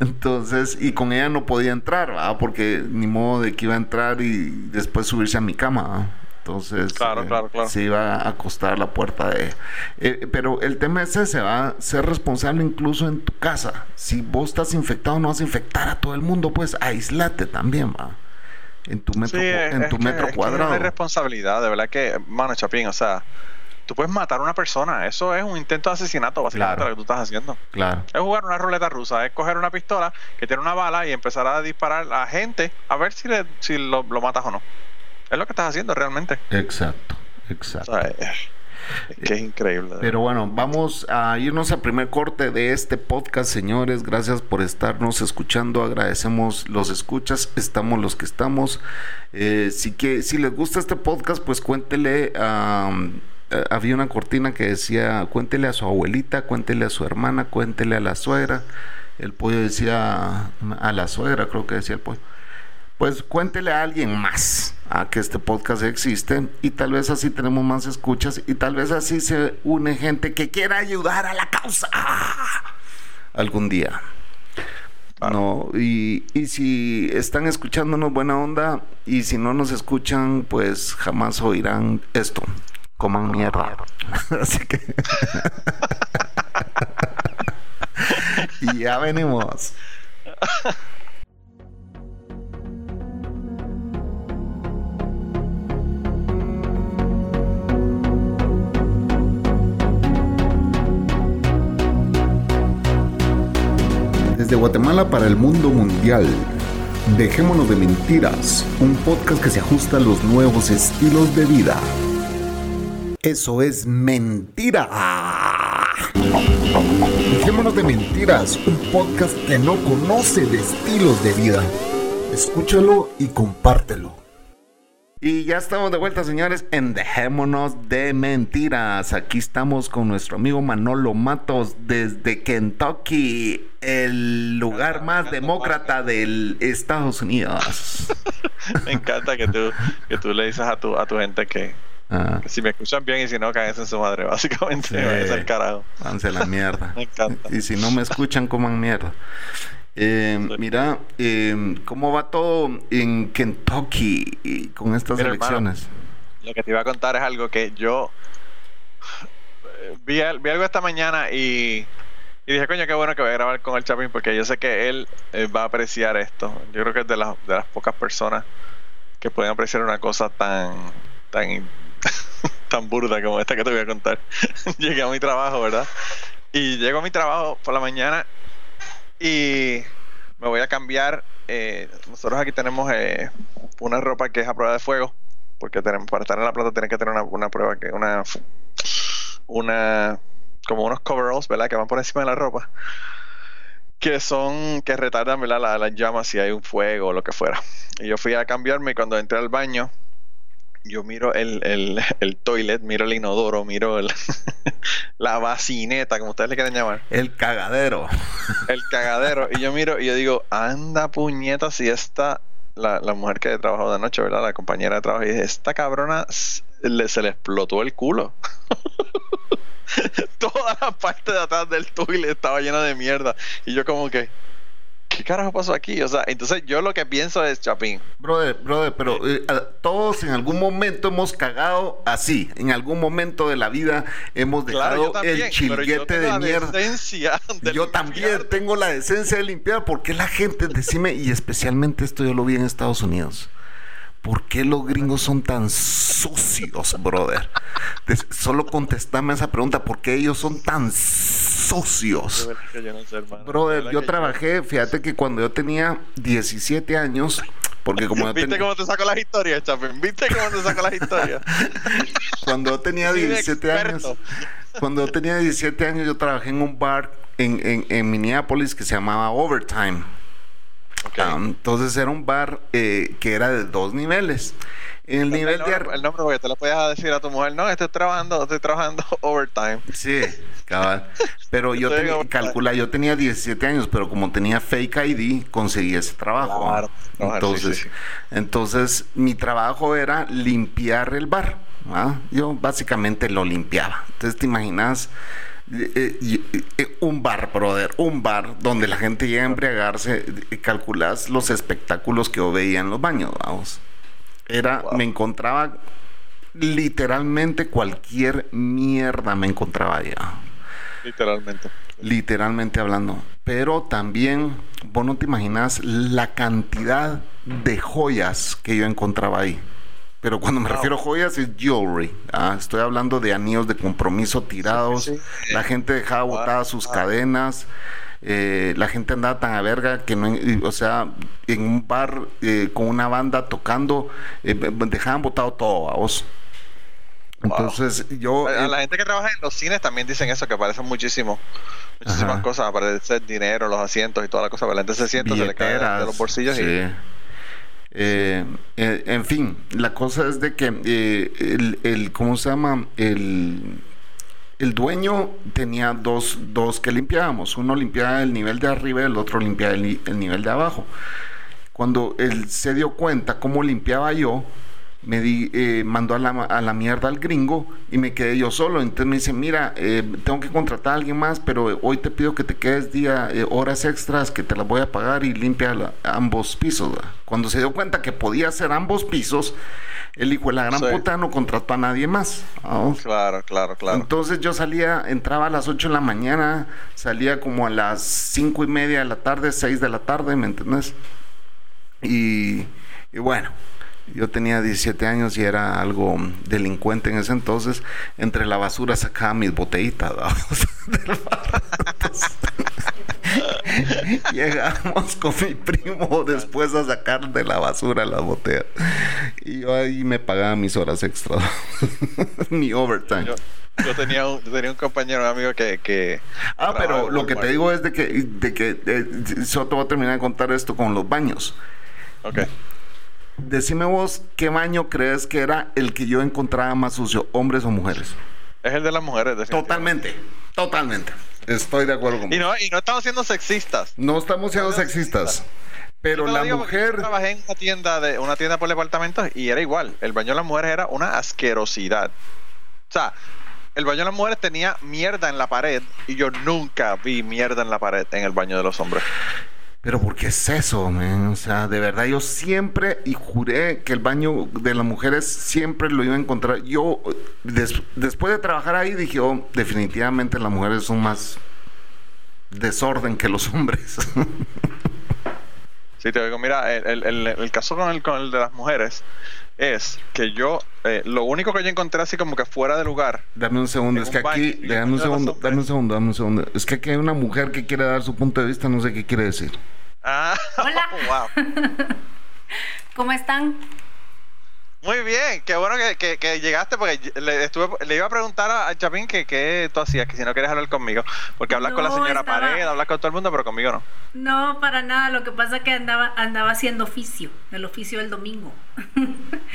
Speaker 2: Entonces, y con ella no podía entrar, ¿va? Porque ni modo de que iba a entrar y después subirse a mi cama. Entonces,
Speaker 1: claro, eh, claro, claro.
Speaker 2: se iba a acostar la puerta de... Eh, pero el tema es ese, va a ser responsable incluso en tu casa. Si vos estás infectado, no vas a infectar a todo el mundo, pues aislate también, va en tu metro, en tu metro cuadrado.
Speaker 1: Es responsabilidad, de verdad que, mano Chapín, o sea, tú puedes matar a una persona. Eso es un intento de asesinato, básicamente, lo que tú estás haciendo.
Speaker 2: Claro.
Speaker 1: Es jugar una ruleta rusa, es coger una pistola que tiene una bala y empezar a disparar a gente a ver si, le, si lo, matas o no. Es lo que estás haciendo realmente.
Speaker 2: Exacto, exacto.
Speaker 1: que es increíble.
Speaker 2: Pero bueno, vamos a irnos al primer corte de este podcast, señores. Gracias por estarnos escuchando. Agradecemos los escuchas. Estamos los que estamos. Eh, si, que, si les gusta este podcast, pues cuéntele a... Eh, había una cortina que decía, cuéntele a su abuelita, cuéntele a su hermana, cuéntele a la suegra. El pollo decía, a la suegra creo que decía el pollo pues cuéntele a alguien más a que este podcast existe y tal vez así tenemos más escuchas y tal vez así se une gente que quiera ayudar a la causa algún día. No, y, y si están escuchándonos buena onda y si no nos escuchan, pues jamás oirán esto. Coman mierda. Así que. y ya venimos. Desde Guatemala para el mundo mundial. Dejémonos de mentiras, un podcast que se ajusta a los nuevos estilos de vida. Eso es mentira. Dejémonos de mentiras, un podcast que no conoce de estilos de vida. Escúchalo y compártelo. Y ya estamos de vuelta, señores, en Dejémonos de Mentiras. Aquí estamos con nuestro amigo Manolo Matos desde Kentucky, el lugar más demócrata del Estados Unidos.
Speaker 1: Me encanta que tú, que tú le dices a tu, a tu gente que,
Speaker 2: Ah,
Speaker 1: Si me escuchan bien y si no, cáguense en su madre. Básicamente,
Speaker 2: Sí.
Speaker 1: es el carajo.
Speaker 2: váyanse la mierda.
Speaker 1: Me encanta.
Speaker 2: Y si no me escuchan, coman mierda. Eh, mira, eh, ¿cómo va todo en Kentucky con estas
Speaker 1: Mira, hermano.
Speaker 2: elecciones?
Speaker 1: Lo que te iba a contar es algo que yo eh, vi, al- vi algo esta mañana y, y dije, coño, qué bueno que voy a grabar con el Chapin porque yo sé que él eh, va a apreciar esto. Yo creo que es de las, de las pocas personas que pueden apreciar una cosa tan tan tan burda como esta que te voy a contar. Llegué a mi trabajo, ¿verdad? Y llego a mi trabajo por la mañana y me voy a cambiar. eh, nosotros aquí tenemos eh, una ropa que es a prueba de fuego, porque tenemos, para estar en la plata tienen que tener una, prueba que una una como unos coveralls, ¿verdad? Que van por encima de la ropa. Que son, que retardan, ¿verdad? la- Las llamas si hay un fuego o lo que fuera. Y yo fui a cambiarme y cuando entré al baño, yo miro el, el, el toilet, miro el inodoro, miro el, la bacineta, como ustedes le quieren llamar
Speaker 2: El cagadero.
Speaker 1: el cagadero. Y yo miro y yo digo, anda puñeta, si esta, la, la mujer que trabajó de noche, ¿verdad? La compañera de trabajo, y dije, esta cabrona le, se le explotó el culo. Toda la parte de atrás del toilet estaba llena de mierda. Y yo como que, ¿qué carajo pasó aquí? O sea, entonces yo lo que pienso es, Chapín,
Speaker 2: Brother, brother, pero eh, a- todos en algún momento hemos cagado así. En algún momento de la vida hemos
Speaker 1: claro,
Speaker 2: dejado
Speaker 1: también,
Speaker 2: el chilguete de mierda.
Speaker 1: de
Speaker 2: Yo también tengo la decencia de limpiar. ¿Por qué la gente, decime, y especialmente esto yo lo vi en Estados Unidos? ¿Por qué los gringos son tan sucios, brother? Solo contestame esa pregunta. ¿Por qué ellos son tan sucios?
Speaker 1: yo no sé,
Speaker 2: Brother, yo trabajé, fíjate que cuando yo tenía 17 años, porque como
Speaker 1: ¿Viste cómo te saco las historias, Chapín? ¿Viste cómo te saco las historias?
Speaker 2: Cuando yo tenía
Speaker 1: Sí, de
Speaker 2: 17 años, cuando yo tenía 17 años, yo trabajé en un bar en, en, en Minneapolis que se llamaba Overtime. Ah, entonces era un bar eh, que era de dos niveles. En el nivel
Speaker 1: el,
Speaker 2: de
Speaker 1: nombre,
Speaker 2: ar-
Speaker 1: el nombre, porque te lo puedes decir a tu mujer, no, estoy trabajando, estoy trabajando overtime.
Speaker 2: Sí, cabal. Pero yo tenía, calcula, yo tenía 17 años, pero como tenía fake ID, conseguí ese trabajo.
Speaker 1: Claro,
Speaker 2: entonces,
Speaker 1: sí, sí.
Speaker 2: entonces, mi trabajo era limpiar el bar. Yo básicamente lo limpiaba. Entonces, te imaginas eh, eh, eh, un bar, brother, un bar donde la gente llega a embriagarse, calculas los espectáculos que yo veía en los baños, vamos. Era,
Speaker 1: Wow.
Speaker 2: me encontraba literalmente cualquier mierda me encontraba allá
Speaker 1: Literalmente.
Speaker 2: literalmente hablando. Pero también, vos no te imaginas la cantidad de joyas que yo encontraba ahí. Pero cuando me
Speaker 1: Wow.
Speaker 2: refiero a joyas es jewelry. ¿ah? Estoy hablando de anillos de compromiso tirados.
Speaker 1: Sí, sí.
Speaker 2: La gente dejaba
Speaker 1: Wow.
Speaker 2: botadas sus
Speaker 1: Wow.
Speaker 2: cadenas. eh, la gente andaba tan a verga que no, o sea, en un bar eh, con una banda tocando, eh, dejaban botado todo, vos.
Speaker 1: Wow.
Speaker 2: Entonces yo...
Speaker 1: A
Speaker 2: eh,
Speaker 1: la gente que trabaja en los cines también dicen eso, que aparecen muchísimo. Muchísimas
Speaker 2: Ajá.
Speaker 1: cosas, aparece el dinero, los asientos y toda la cosa. pero La gente se sienta, se le cae de- los bolsillos
Speaker 2: sí.
Speaker 1: y
Speaker 2: Eh, eh, en fin, la cosa es de que eh, el, ¿cómo se llama? El, el dueño tenía dos, dos que limpiábamos. Uno limpiaba el nivel de arriba y el otro limpiaba el nivel de abajo. Cuando él se dio cuenta cómo limpiaba yo, me di, eh, mandó a la, a la mierda al gringo y me quedé yo solo. Entonces me dice, mira, eh, tengo que contratar a alguien más, pero hoy te pido que te quedes día, eh, horas extras que te las voy a pagar y limpia la- ambos pisos. ¿verdad? Cuando se dio cuenta que podía hacer ambos pisos, el hijo de la gran
Speaker 1: Sí.
Speaker 2: puta no contrató a nadie más. ¿vamos?
Speaker 1: Claro, claro, claro.
Speaker 2: Entonces yo salía, entraba a las 8 de la mañana, salía como a las cinco y media de la tarde, 6 de la tarde, ¿me entendés? Y, y bueno, yo tenía 17 años y era algo delincuente en ese entonces. Entre la basura sacaba mis botellitas. del bar. Entonces, Llegamos con mi primo después a sacar de la basura las botellas. Y yo ahí me pagaba mis horas extras. mi overtime.
Speaker 1: Yo, yo tenía un, yo tenía un compañero, un amigo que... que
Speaker 2: Ah, pero lo que te digo es de que, de que eh, te voy a terminar de contar esto con los baños.
Speaker 1: Ok.
Speaker 2: Decime vos, ¿qué baño crees que era el que yo encontraba más sucio, hombres o mujeres?
Speaker 1: Es el de las mujeres.
Speaker 2: Totalmente, totalmente. Estoy de acuerdo con
Speaker 1: Y
Speaker 2: vos.
Speaker 1: no, y no estamos siendo sexistas.
Speaker 2: No estamos siendo sexistas, Pero la
Speaker 1: porque yo
Speaker 2: mujer.
Speaker 1: trabajé en una tienda de una tienda por departamentos y era igual. El baño de las mujeres era una asquerosidad. O sea, el baño de las mujeres tenía mierda en la pared y yo nunca vi mierda en la pared en el baño de los hombres.
Speaker 2: Pero ¿por qué es eso, man? O sea, de verdad, yo siempre y juré que el baño de las mujeres siempre lo iba a encontrar. Yo, des- después de trabajar ahí, dije, oh, definitivamente las mujeres son más desorden que los hombres.
Speaker 1: Sí, te digo, mira, el- el caso con el, con el de las mujeres es que yo, eh, lo único que yo encontré así como que fuera de lugar,
Speaker 2: dame un segundo, es
Speaker 1: un
Speaker 2: que aquí, dame un segundo, dame un segundo, dame un segundo. Es que aquí hay una mujer que quiere dar su punto de vista, no sé qué quiere decir.
Speaker 1: Ah,
Speaker 4: Hola.
Speaker 1: wow.
Speaker 4: ¿Cómo están?
Speaker 1: Muy bien, qué bueno que, que- que llegaste porque le, estuve, le iba a preguntar a, a Chapín que qué tú hacías, que si no quieres hablar conmigo, porque hablas con la señora
Speaker 4: estaba-
Speaker 1: Pared, hablas con todo el mundo, pero conmigo no.
Speaker 4: No, para nada. Lo que pasa es que andaba, andaba haciendo oficio, el oficio del domingo.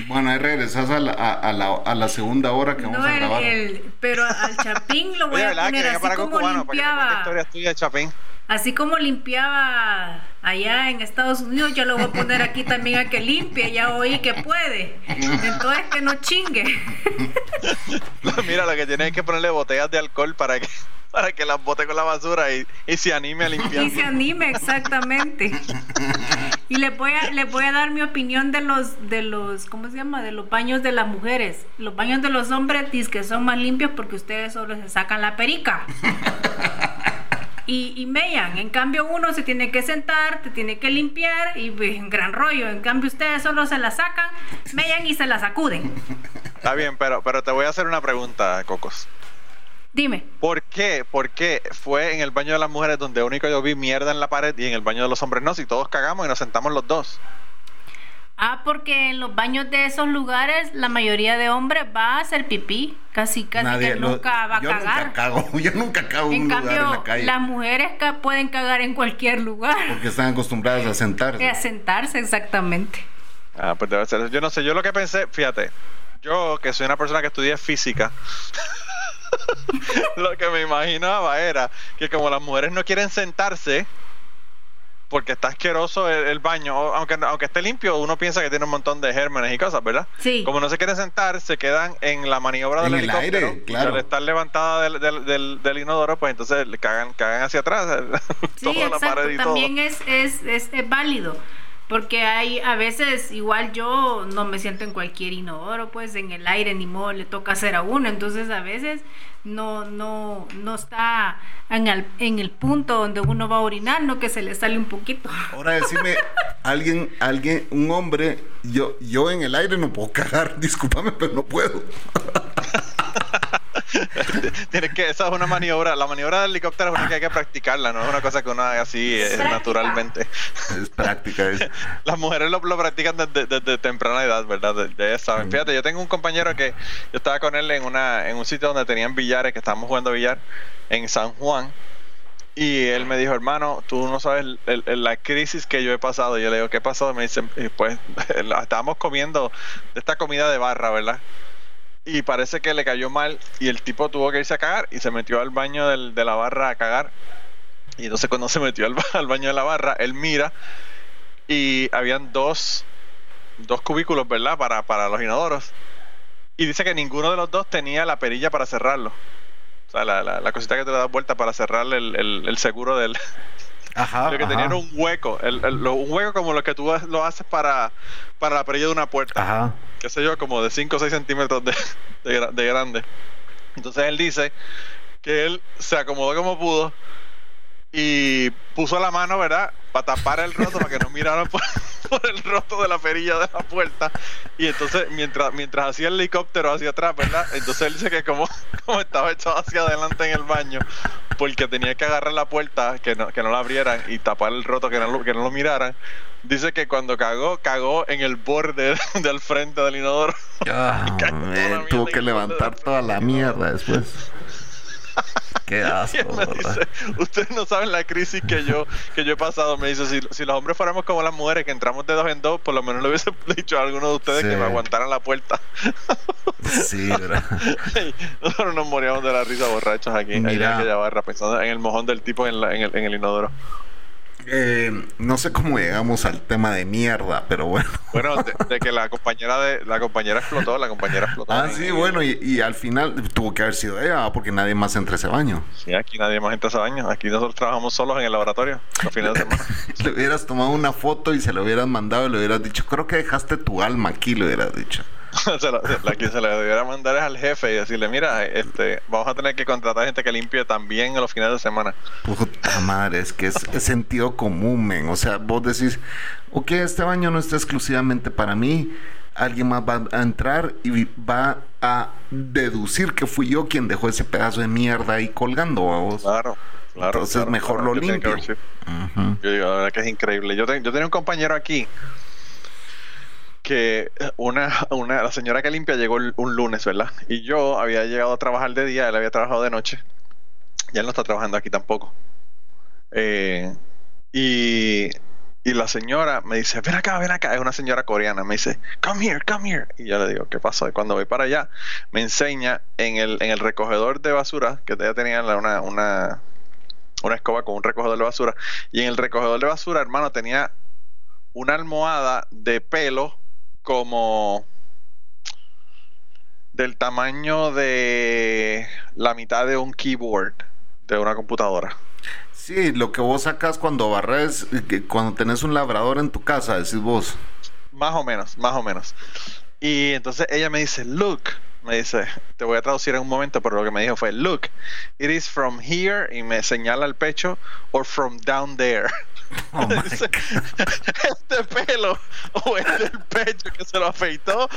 Speaker 2: Bueno, ahí regresas a la, a, a la, a la segunda hora que vamos
Speaker 4: No,
Speaker 2: a
Speaker 4: el,
Speaker 2: grabar.
Speaker 4: el- pero al Chapín lo voy
Speaker 1: Oye,
Speaker 4: a
Speaker 1: ¿verdad? Que
Speaker 4: poner así como
Speaker 1: cubano, para que
Speaker 4: limpiaba.
Speaker 1: historias tuyas, Chapín.
Speaker 4: Así como limpiaba allá en Estados Unidos, yo lo voy a poner aquí también a que limpie. Ya oí que puede. Entonces que no chingue.
Speaker 1: Mira, lo que tienes es que ponerle botellas de alcohol para que para que las bote con la basura y, y se anime a limpiar.
Speaker 4: Y se anime exactamente. Y les voy a les voy a dar mi opinión de los de los ¿cómo se llama? de los baños de las mujeres. Los baños de los hombres dicen que son más limpios porque ustedes solo se sacan la perica. Y, y mellan, en cambio uno se tiene que sentar, te tiene que limpiar y pues, gran rollo. En cambio ustedes solo se la sacan, mellan y se la sacuden.
Speaker 1: Está bien, pero, pero te voy a hacer una pregunta, Cocos.
Speaker 4: Dime.
Speaker 1: ¿Por qué? ¿Por qué fue en el baño de las mujeres donde único yo vi mierda en la pared y en el baño de los hombres no? Si todos cagamos y nos sentamos los dos.
Speaker 4: Ah, porque en los baños de esos lugares la mayoría de hombres va a hacer pipí. Casi, casi que
Speaker 2: lo-
Speaker 4: nunca va a
Speaker 2: yo
Speaker 4: cagar.
Speaker 2: nunca cago, yo nunca cago en un lugar en la
Speaker 4: cambio,
Speaker 2: calle.
Speaker 4: las mujeres ca- pueden cagar en cualquier lugar.
Speaker 2: Porque están acostumbradas a sentarse.
Speaker 4: A sentarse exactamente.
Speaker 1: Ah, pues debe ser. Yo no sé, yo lo que pensé, fíjate, yo que soy una persona que estudia física, lo que me imaginaba era que como las mujeres no quieren sentarse, porque está asqueroso el, el baño, o aunque, aunque esté limpio, uno piensa que tiene un montón de gérmenes y cosas, ¿verdad?
Speaker 4: Sí.
Speaker 1: Como no se quieren sentar, se quedan en la maniobra
Speaker 2: En
Speaker 1: del
Speaker 2: el
Speaker 1: helicóptero.
Speaker 2: aire,
Speaker 1: y
Speaker 2: claro.
Speaker 1: al estar levantada del, del, del, del inodoro, pues entonces le cagan, cagan hacia atrás.
Speaker 4: Sí,
Speaker 1: toda la
Speaker 4: exacto.
Speaker 1: pared y todo.
Speaker 4: También es, es, es, es válido. Porque hay a veces, igual yo no me siento en cualquier inodoro, pues en el aire ni modo le toca hacer a uno. Entonces a veces no, no, no está en el, en el punto donde uno va a orinar, no que se le sale un poquito.
Speaker 2: Ahora decime, alguien, alguien, un hombre, yo, yo en el aire no puedo cagar, discúlpame, pero no puedo.
Speaker 1: Tienes que, esa es una maniobra, la maniobra del helicóptero es una que hay que practicarla, no es una cosa que uno haga así eh, naturalmente.
Speaker 2: Es práctica. es-
Speaker 1: Las mujeres lo, lo practican desde, desde temprana edad, ¿verdad? De- de ellas saben. Fíjate, yo tengo un compañero que yo estaba con él en una en un sitio donde tenían billares, que estábamos jugando billar en San Juan. Y él me dijo, hermano, tú no sabes el- el- la crisis que yo he pasado. Y yo le digo, ¿qué pasó? Me dice, "Y pues estábamos comiendo de esta comida de barra, ¿verdad? Y parece que le cayó mal y el tipo tuvo que irse a cagar y se metió al baño del- de la barra a cagar. Y entonces cuando se metió al, al baño de la barra, él mira y habían dos, dos cubículos, ¿verdad? Para, para los inodoros. Y dice que ninguno de los dos tenía la perilla para cerrarlo. O sea, la, la, la cosita que te le das vuelta para cerrar el, el- el seguro del...
Speaker 2: Ajá.
Speaker 1: lo que
Speaker 2: ajá.
Speaker 1: tenía era un hueco. el- el- lo- un hueco como lo que tú lo haces para, para la perilla de una puerta
Speaker 2: Ajá.
Speaker 1: qué sé yo, como de 5 o 6 centímetros de, de, de grande. Entonces él dice que él se acomodó como pudo y puso la mano, ¿verdad? Para tapar el roto, para que no miraran por, por el roto de la perilla de la puerta. Y entonces, mientras, mientras hacía el helicóptero hacia atrás, ¿verdad? Entonces él dice que como, como estaba echado hacia adelante en el baño, porque tenía que agarrar la puerta, que no, que no la abrieran y tapar el roto, que no, lo- que no lo miraran. Dice que cuando cagó, cagó en el borde del frente del inodoro.
Speaker 2: Ah, man, tuvo que levantar toda la mierda después. Qué
Speaker 1: ustedes no saben la crisis que yo que yo he pasado. Me dice, si, si los hombres fuéramos como las mujeres, que entramos de dos en dos, por lo menos le hubiese dicho a alguno de ustedes
Speaker 2: Sí.
Speaker 1: que me aguantaran la puerta.
Speaker 2: Sí, ¿verdad?
Speaker 1: Nosotros nos moríamos de la risa borrachos aquí,
Speaker 2: Mira.
Speaker 1: en aquella barra, pensando en el mojón del tipo en, la- en el, en el inodoro.
Speaker 2: Eh, no sé cómo llegamos al tema de mierda, pero bueno.
Speaker 1: Bueno, de, de que la compañera de la compañera explotó, la compañera explotó.
Speaker 2: Ah, sí, bueno, y, y al final tuvo que haber sido ella, porque nadie más entra a ese baño.
Speaker 1: Sí, aquí nadie más entra a ese baño. Aquí nosotros trabajamos solos en el laboratorio los fines de semana.
Speaker 2: Le hubieras tomado una foto y se lo hubieras mandado y le hubieras dicho, creo que dejaste tu alma aquí, le hubieras dicho.
Speaker 1: se la que se le debiera mandar es al jefe y decirle, mira, este, vamos a tener que contratar gente que limpie también en los fines de semana.
Speaker 2: Puta madre, es que es, es sentido común, men. O sea, vos decís, ok, este baño no está exclusivamente para mí. Alguien más va a entrar y va a deducir que fui yo quien dejó ese pedazo de mierda ahí colgando a vos.
Speaker 1: Claro, claro.
Speaker 2: Entonces
Speaker 1: claro,
Speaker 2: mejor
Speaker 1: claro,
Speaker 2: lo limpio.
Speaker 1: Yo digo, la verdad que es increíble. Yo, te- yo tenía un compañero aquí que una, una, la señora que limpia llegó un lunes, ¿verdad? Y yo había llegado a trabajar de día, él había trabajado de noche. Y él no está trabajando aquí tampoco. Eh, y, y la señora me dice, ven acá, ven acá. Es una señora coreana. Me dice, come here, come here. Y yo le digo, ¿qué pasó? Y cuando voy para allá, me enseña en el, en el recogedor de basura, que ella tenía una, una, una escoba con un recogedor de basura. Y en el recogedor de basura, hermano, tenía una almohada de pelo como del tamaño de la mitad de un keyboard de una computadora.
Speaker 2: Sí, lo que vos sacas cuando barres, cuando tenés un labrador en tu casa, decís vos.
Speaker 1: Más o menos, más o menos. Y entonces ella me dice, look, me dice, te voy a traducir en un momento, pero lo que me dijo fue, look, it is from here, y me señala el pecho, or from down there.
Speaker 2: Oh
Speaker 1: Dice, este pelo, o es del pecho que se lo afeitó,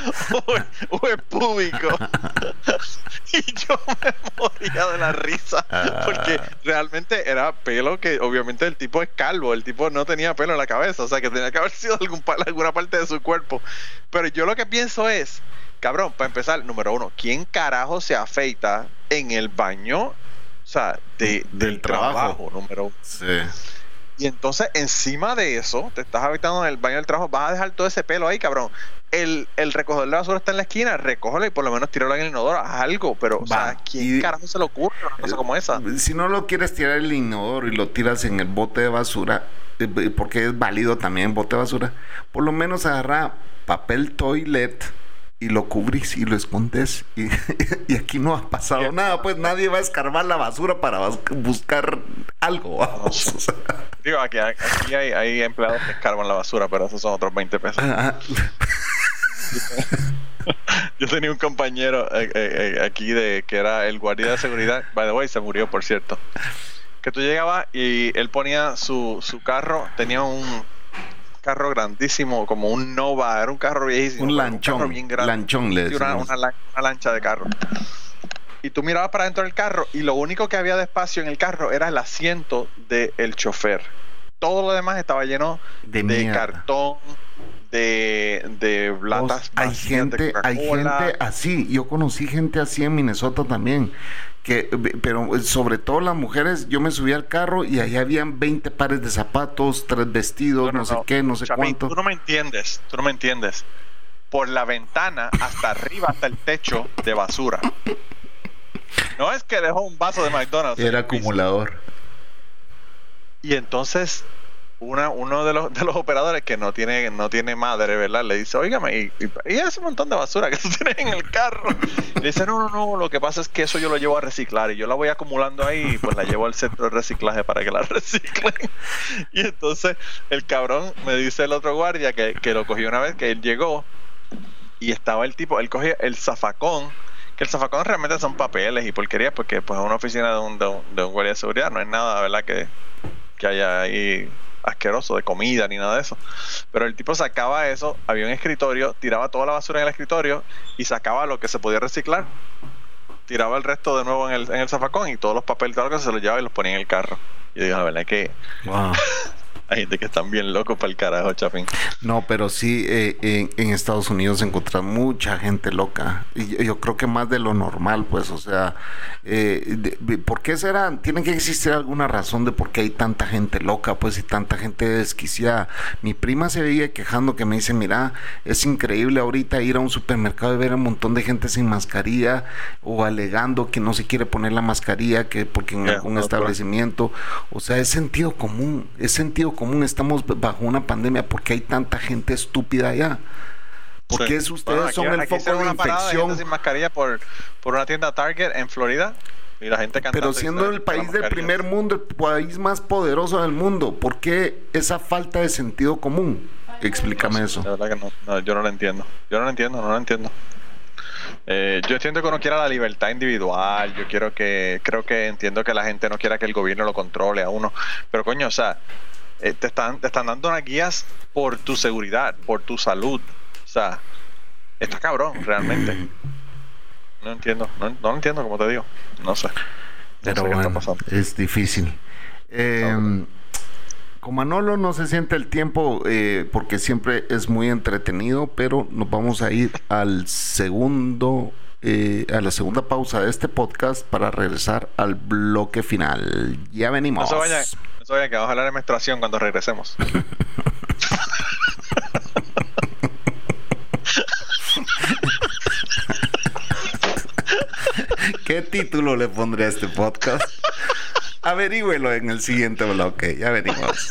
Speaker 1: o es, o es púbico. y yo me moría de la risa, porque
Speaker 2: Ah.
Speaker 1: realmente era pelo que obviamente el tipo es calvo, el tipo no tenía pelo en la cabeza, o sea que tenía que haber sido algún, alguna parte de su cuerpo. Pero yo lo que pienso es, cabrón, para empezar, número uno, ¿quién carajo se afeita en el baño? O sea, de,
Speaker 2: Del
Speaker 1: del
Speaker 2: trabajo.
Speaker 1: trabajo, número uno.
Speaker 2: Sí.
Speaker 1: Y entonces, encima de eso, te estás habitando en el baño del trabajo, vas a dejar todo ese pelo ahí, cabrón. El, el recogedor de basura está en la esquina, recógelo y por lo menos tíralo en el inodoro, haz algo. Pero, o sea, ¿quién
Speaker 2: y-
Speaker 1: carajo se le ocurre una cosa como esa?
Speaker 2: Si no lo quieres tirar el inodoro y lo tiras en el bote de basura, eh, porque es válido también bote de basura, por lo menos agarra papel toilet y lo cubrís y lo escondes y, y aquí no ha pasado nada, pues nadie va a escarbar la basura para bus- buscar algo. vamos, o sea.
Speaker 1: Digo, aquí, aquí hay, hay empleados que escarban la basura, pero esos son otros 20 pesos.
Speaker 2: Ah,
Speaker 1: Yo tenía un compañero eh, eh, eh, aquí de que era el guardia de seguridad, by the way, se murió, por cierto. Que tú llegabas y él ponía su, su carro, tenía un carro grandísimo, como un Nova, era un carro viejísimo.
Speaker 2: un lanchón,
Speaker 1: carro bien grande.
Speaker 2: lanchón le
Speaker 1: una, una lan- una lancha de carro. Y tú mirabas para dentro del carro y lo único que había de espacio en el carro era el asiento del chofer. Todo lo demás estaba lleno
Speaker 2: De
Speaker 1: de, cartón, de, de latas.
Speaker 2: hay
Speaker 1: de
Speaker 2: gente, hay gente así. Yo conocí gente así en Minnesota también. Que, pero sobre todo las mujeres, yo me subí al carro y ahí habían 20 pares de zapatos, tres vestidos, no, sé qué, no sé cuánto.
Speaker 1: Tú no me entiendes, tú no me entiendes. Por la ventana hasta arriba, hasta el techo de basura. No es que dejó un vaso de McDonald's.
Speaker 2: Era acumulador.
Speaker 1: Y entonces una, uno de los, de los operadores que no tiene, no tiene madre, ¿verdad? Le dice, oígame, y, y, y ese montón de basura que tú tienes en el carro. Le dice, no, no, no, lo que pasa es que eso yo lo llevo a reciclar y yo la voy acumulando ahí y pues la llevo al centro de reciclaje para que la reciclen. Y entonces el cabrón me dice el otro guardia que, que lo cogió una vez, que él llegó y estaba el tipo, él cogía el zafacón, que el zafacón realmente son papeles y porquerías porque pues es una oficina de un, de un, de un guardia de seguridad, no es nada, ¿verdad? Que, que haya ahí asqueroso de comida ni nada de eso. Pero el tipo sacaba eso, había un escritorio, tiraba toda la basura en el escritorio y sacaba lo que se podía reciclar. Tiraba el resto de nuevo en el, en el zafacón y todos los papeles, todo lo se los llevaba y los ponía en el carro. Y yo digo, la verdad es que
Speaker 2: Wow.
Speaker 1: Hay gente que están bien locos para el carajo, Chapín.
Speaker 2: No, pero sí, eh, en, en Estados Unidos encontrás mucha gente loca. Y yo, yo creo que más de lo normal, pues, o sea, eh, de- de- ¿por qué será? Tiene que existir alguna razón de por qué hay tanta gente loca, pues, y tanta gente desquiciada. Mi prima se veía quejando que me dice, mira, es increíble ahorita ir a un supermercado y ver a un montón de gente sin mascarilla o alegando que no se quiere poner la mascarilla, que porque en algún
Speaker 1: no,
Speaker 2: establecimiento, o sea, es sentido común, es sentido común, estamos bajo una pandemia, porque hay tanta gente estúpida allá? ¿Por
Speaker 1: Sí.
Speaker 2: qué es ustedes
Speaker 1: Bueno, aquí-
Speaker 2: son el foco de infección?
Speaker 1: sin mascarilla por, por una tienda Target en Florida y la gente.
Speaker 2: Pero siendo el país del primer mundo, el país más poderoso del mundo, ¿por qué esa falta de sentido común? Explícame eso.
Speaker 1: verdad que no, no, yo no lo entiendo. Yo no lo entiendo, no lo entiendo. Eh, yo entiendo que uno quiera la libertad individual, yo quiero que, creo que entiendo que la gente no quiera que el gobierno lo controle a uno, pero coño, o sea, eh, te están, te están dando unas guías por tu seguridad, por tu salud, o sea, está cabrón, realmente. No entiendo, no, no lo entiendo, como te digo, no sé. No
Speaker 2: Pero
Speaker 1: sé qué está
Speaker 2: bueno,
Speaker 1: pasando.
Speaker 2: es difícil. Eh, con Manolo no se siente el tiempo eh, porque siempre es muy entretenido, pero nos vamos a ir al segundo, eh, a la segunda pausa de este podcast para regresar al bloque final. Ya
Speaker 1: No
Speaker 2: venimos.
Speaker 1: se vaya, no vaya que vamos a hablar de menstruación cuando regresemos.
Speaker 2: ¿Qué título le pondré a este podcast? Averígüelo en el siguiente bloque. Ya venimos.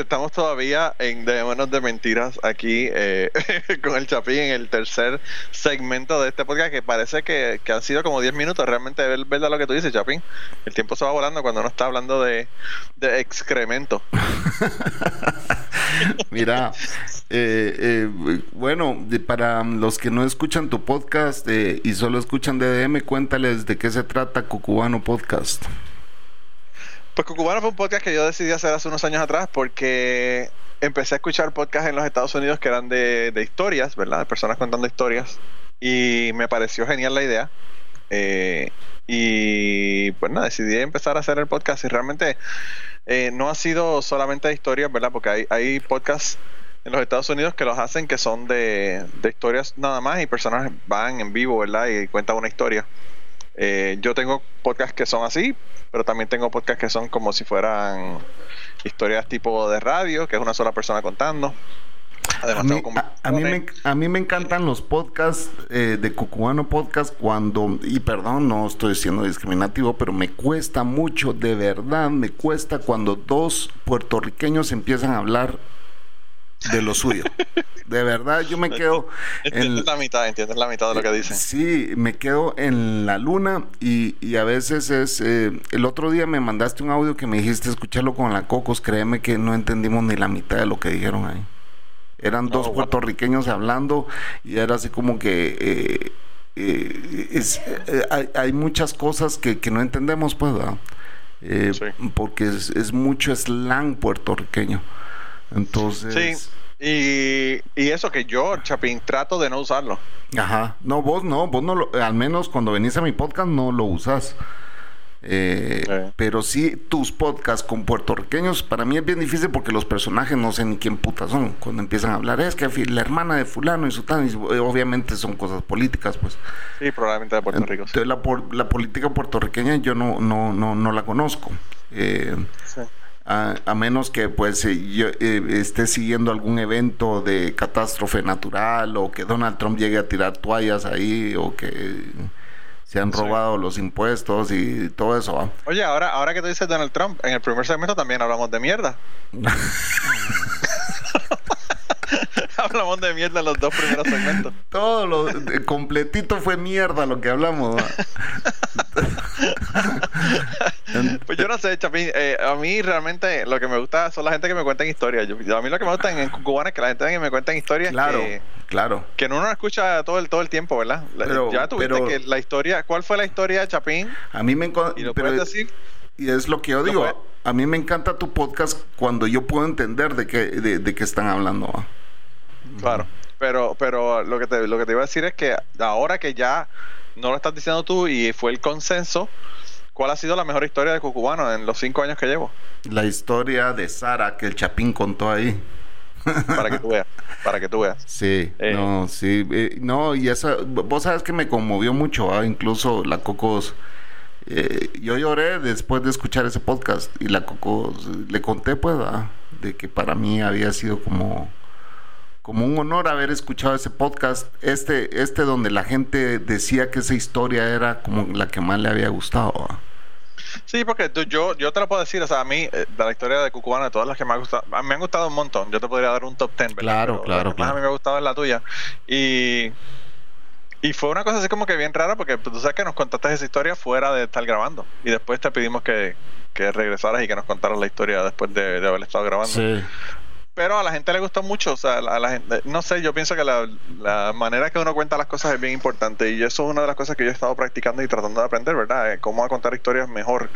Speaker 1: estamos todavía en Dejémonos de Mentiras aquí eh, con el Chapín en el tercer segmento de este podcast que parece que, han sido como 10 minutos. Realmente es verdad lo que tú dices, Chapín. El tiempo se va volando cuando uno está hablando de, excremento.
Speaker 2: Mira, eh, eh, bueno, para los que no escuchan tu podcast eh, y solo escuchan DDM, cuéntales de qué se trata Cucubano Podcast.
Speaker 1: Pues Cucubano fue un podcast que yo decidí hacer hace unos años atrás porque empecé a escuchar podcasts en los Estados Unidos que eran de, de historias, ¿verdad? De personas contando historias. Y me pareció genial la idea. Eh, y pues nada, decidí empezar a hacer el podcast y realmente eh, no ha sido solamente de historias, ¿verdad? Porque hay, hay podcasts en los Estados Unidos que los hacen que son de, de historias nada más y personas van en vivo, ¿verdad? Y cuentan una historia. Eh, yo tengo podcasts que son así, pero también tengo podcasts que son como si fueran historias tipo de radio, que es una sola persona contando.
Speaker 2: A
Speaker 1: Además,
Speaker 2: mí,
Speaker 1: tengo
Speaker 2: a- a mí me,
Speaker 1: conversaciones.
Speaker 2: a mí me encantan los podcasts eh, de Cucubano Podcast cuando, y perdón, no estoy siendo discriminativo, pero me cuesta mucho, de verdad, me cuesta cuando dos puertorriqueños empiezan a hablar de lo suyo. De verdad, yo me quedo en,
Speaker 1: Entiendes la mitad, entiendes la mitad de lo que dicen.
Speaker 2: Sí, me quedo en la luna y, y a veces es... eh, el otro día me mandaste un audio que me dijiste escucharlo con la Cocos, créeme que no entendimos ni la mitad de lo que dijeron ahí. Eran dos puertorriqueños hablando y era así como que... eh, eh, es- eh, hay, hay muchas cosas que, que no entendemos, pues, ¿verdad? Eh,
Speaker 1: Sí.
Speaker 2: Porque es, es mucho slang puertorriqueño. Entonces...
Speaker 1: Sí, y, y eso que yo, Chapín, trato de no usarlo.
Speaker 2: Ajá. No, vos no, vos no lo, al menos cuando venís a mi podcast no lo usas. Eh. Pero sí, tus podcasts con puertorriqueños, para mí es bien difícil porque los personajes no sé ni quién putas son. Cuando empiezan a hablar, es que la hermana de fulano y sutano, y eh, obviamente son cosas políticas, pues.
Speaker 1: Sí, probablemente de Puerto Rico.
Speaker 2: Entonces, la, la política puertorriqueña yo no, no, no, no la conozco. Eh,
Speaker 1: Sí.
Speaker 2: A, a menos que pues eh, yo eh, esté siguiendo algún evento de catástrofe natural o que Donald Trump llegue a tirar toallas ahí o que se han
Speaker 1: Sí.
Speaker 2: robado los impuestos y todo eso.
Speaker 1: Oye, ahora, ahora que tú dices Donald Trump, en el primer segmento también hablamos de mierda. hablamos de mierda en los dos primeros segmentos.
Speaker 2: Todo lo completito fue mierda lo que hablamos.
Speaker 1: pues yo no sé, Chapín. Eh, a mí realmente lo que me gusta son la gente que me cuentan historias. Yo, a mí lo que me gusta en, Cucubana es que la gente me cuentan historias
Speaker 2: claro,
Speaker 1: que,
Speaker 2: claro.
Speaker 1: que uno no escucha todo el, todo el tiempo, ¿verdad? ya tuviste que la historia, ¿cuál fue la historia de Chapín?
Speaker 2: A mí me encanta.
Speaker 1: ¿Y lo puedes decir?
Speaker 2: Y es lo que yo digo. A mí me encanta tu podcast cuando yo puedo entender de qué, de, qué están hablando.
Speaker 1: Claro. Pero, pero lo que te, lo que te iba a decir es que ahora que ya no lo estás diciendo tú y fue el consenso, ¿cuál ha sido la mejor historia de Cucubano en los cinco años que llevo?
Speaker 2: La historia de Sara que el Chapín contó ahí.
Speaker 1: para que tú veas, para que tú veas.
Speaker 2: Sí, eh. no, sí, eh, no, y esa, vos sabes que me conmovió mucho, ¿ah? incluso la Cocos, eh, yo lloré después de escuchar ese podcast y la Cocos, le conté pues, ¿ah? de que para mí había sido como como un honor haber escuchado ese podcast, este, este donde la gente decía que esa historia era como la que más le había gustado.
Speaker 1: Sí, porque yo, yo te lo puedo decir, o sea, a mí, eh, de la historia de Cucubana, de todas las que me han gustado, me han gustado un montón. Yo te podría dar un top ten,
Speaker 2: Claro, claro, claro.
Speaker 1: a mí me ha gustado es la tuya. Y, y fue una cosa así como que bien rara, porque tú sabes que nos contaste esa historia fuera de estar grabando. Y después te pedimos que, que regresaras y que nos contaras la historia después de, de haber estado grabando. Sí pero a la gente le gustó mucho. O sea, a la gente, no sé, yo pienso que la, la, manera que uno cuenta las cosas es bien importante y eso es una de las cosas que yo he estado practicando y tratando de aprender, ¿verdad? Eh, cómo contar historias mejor,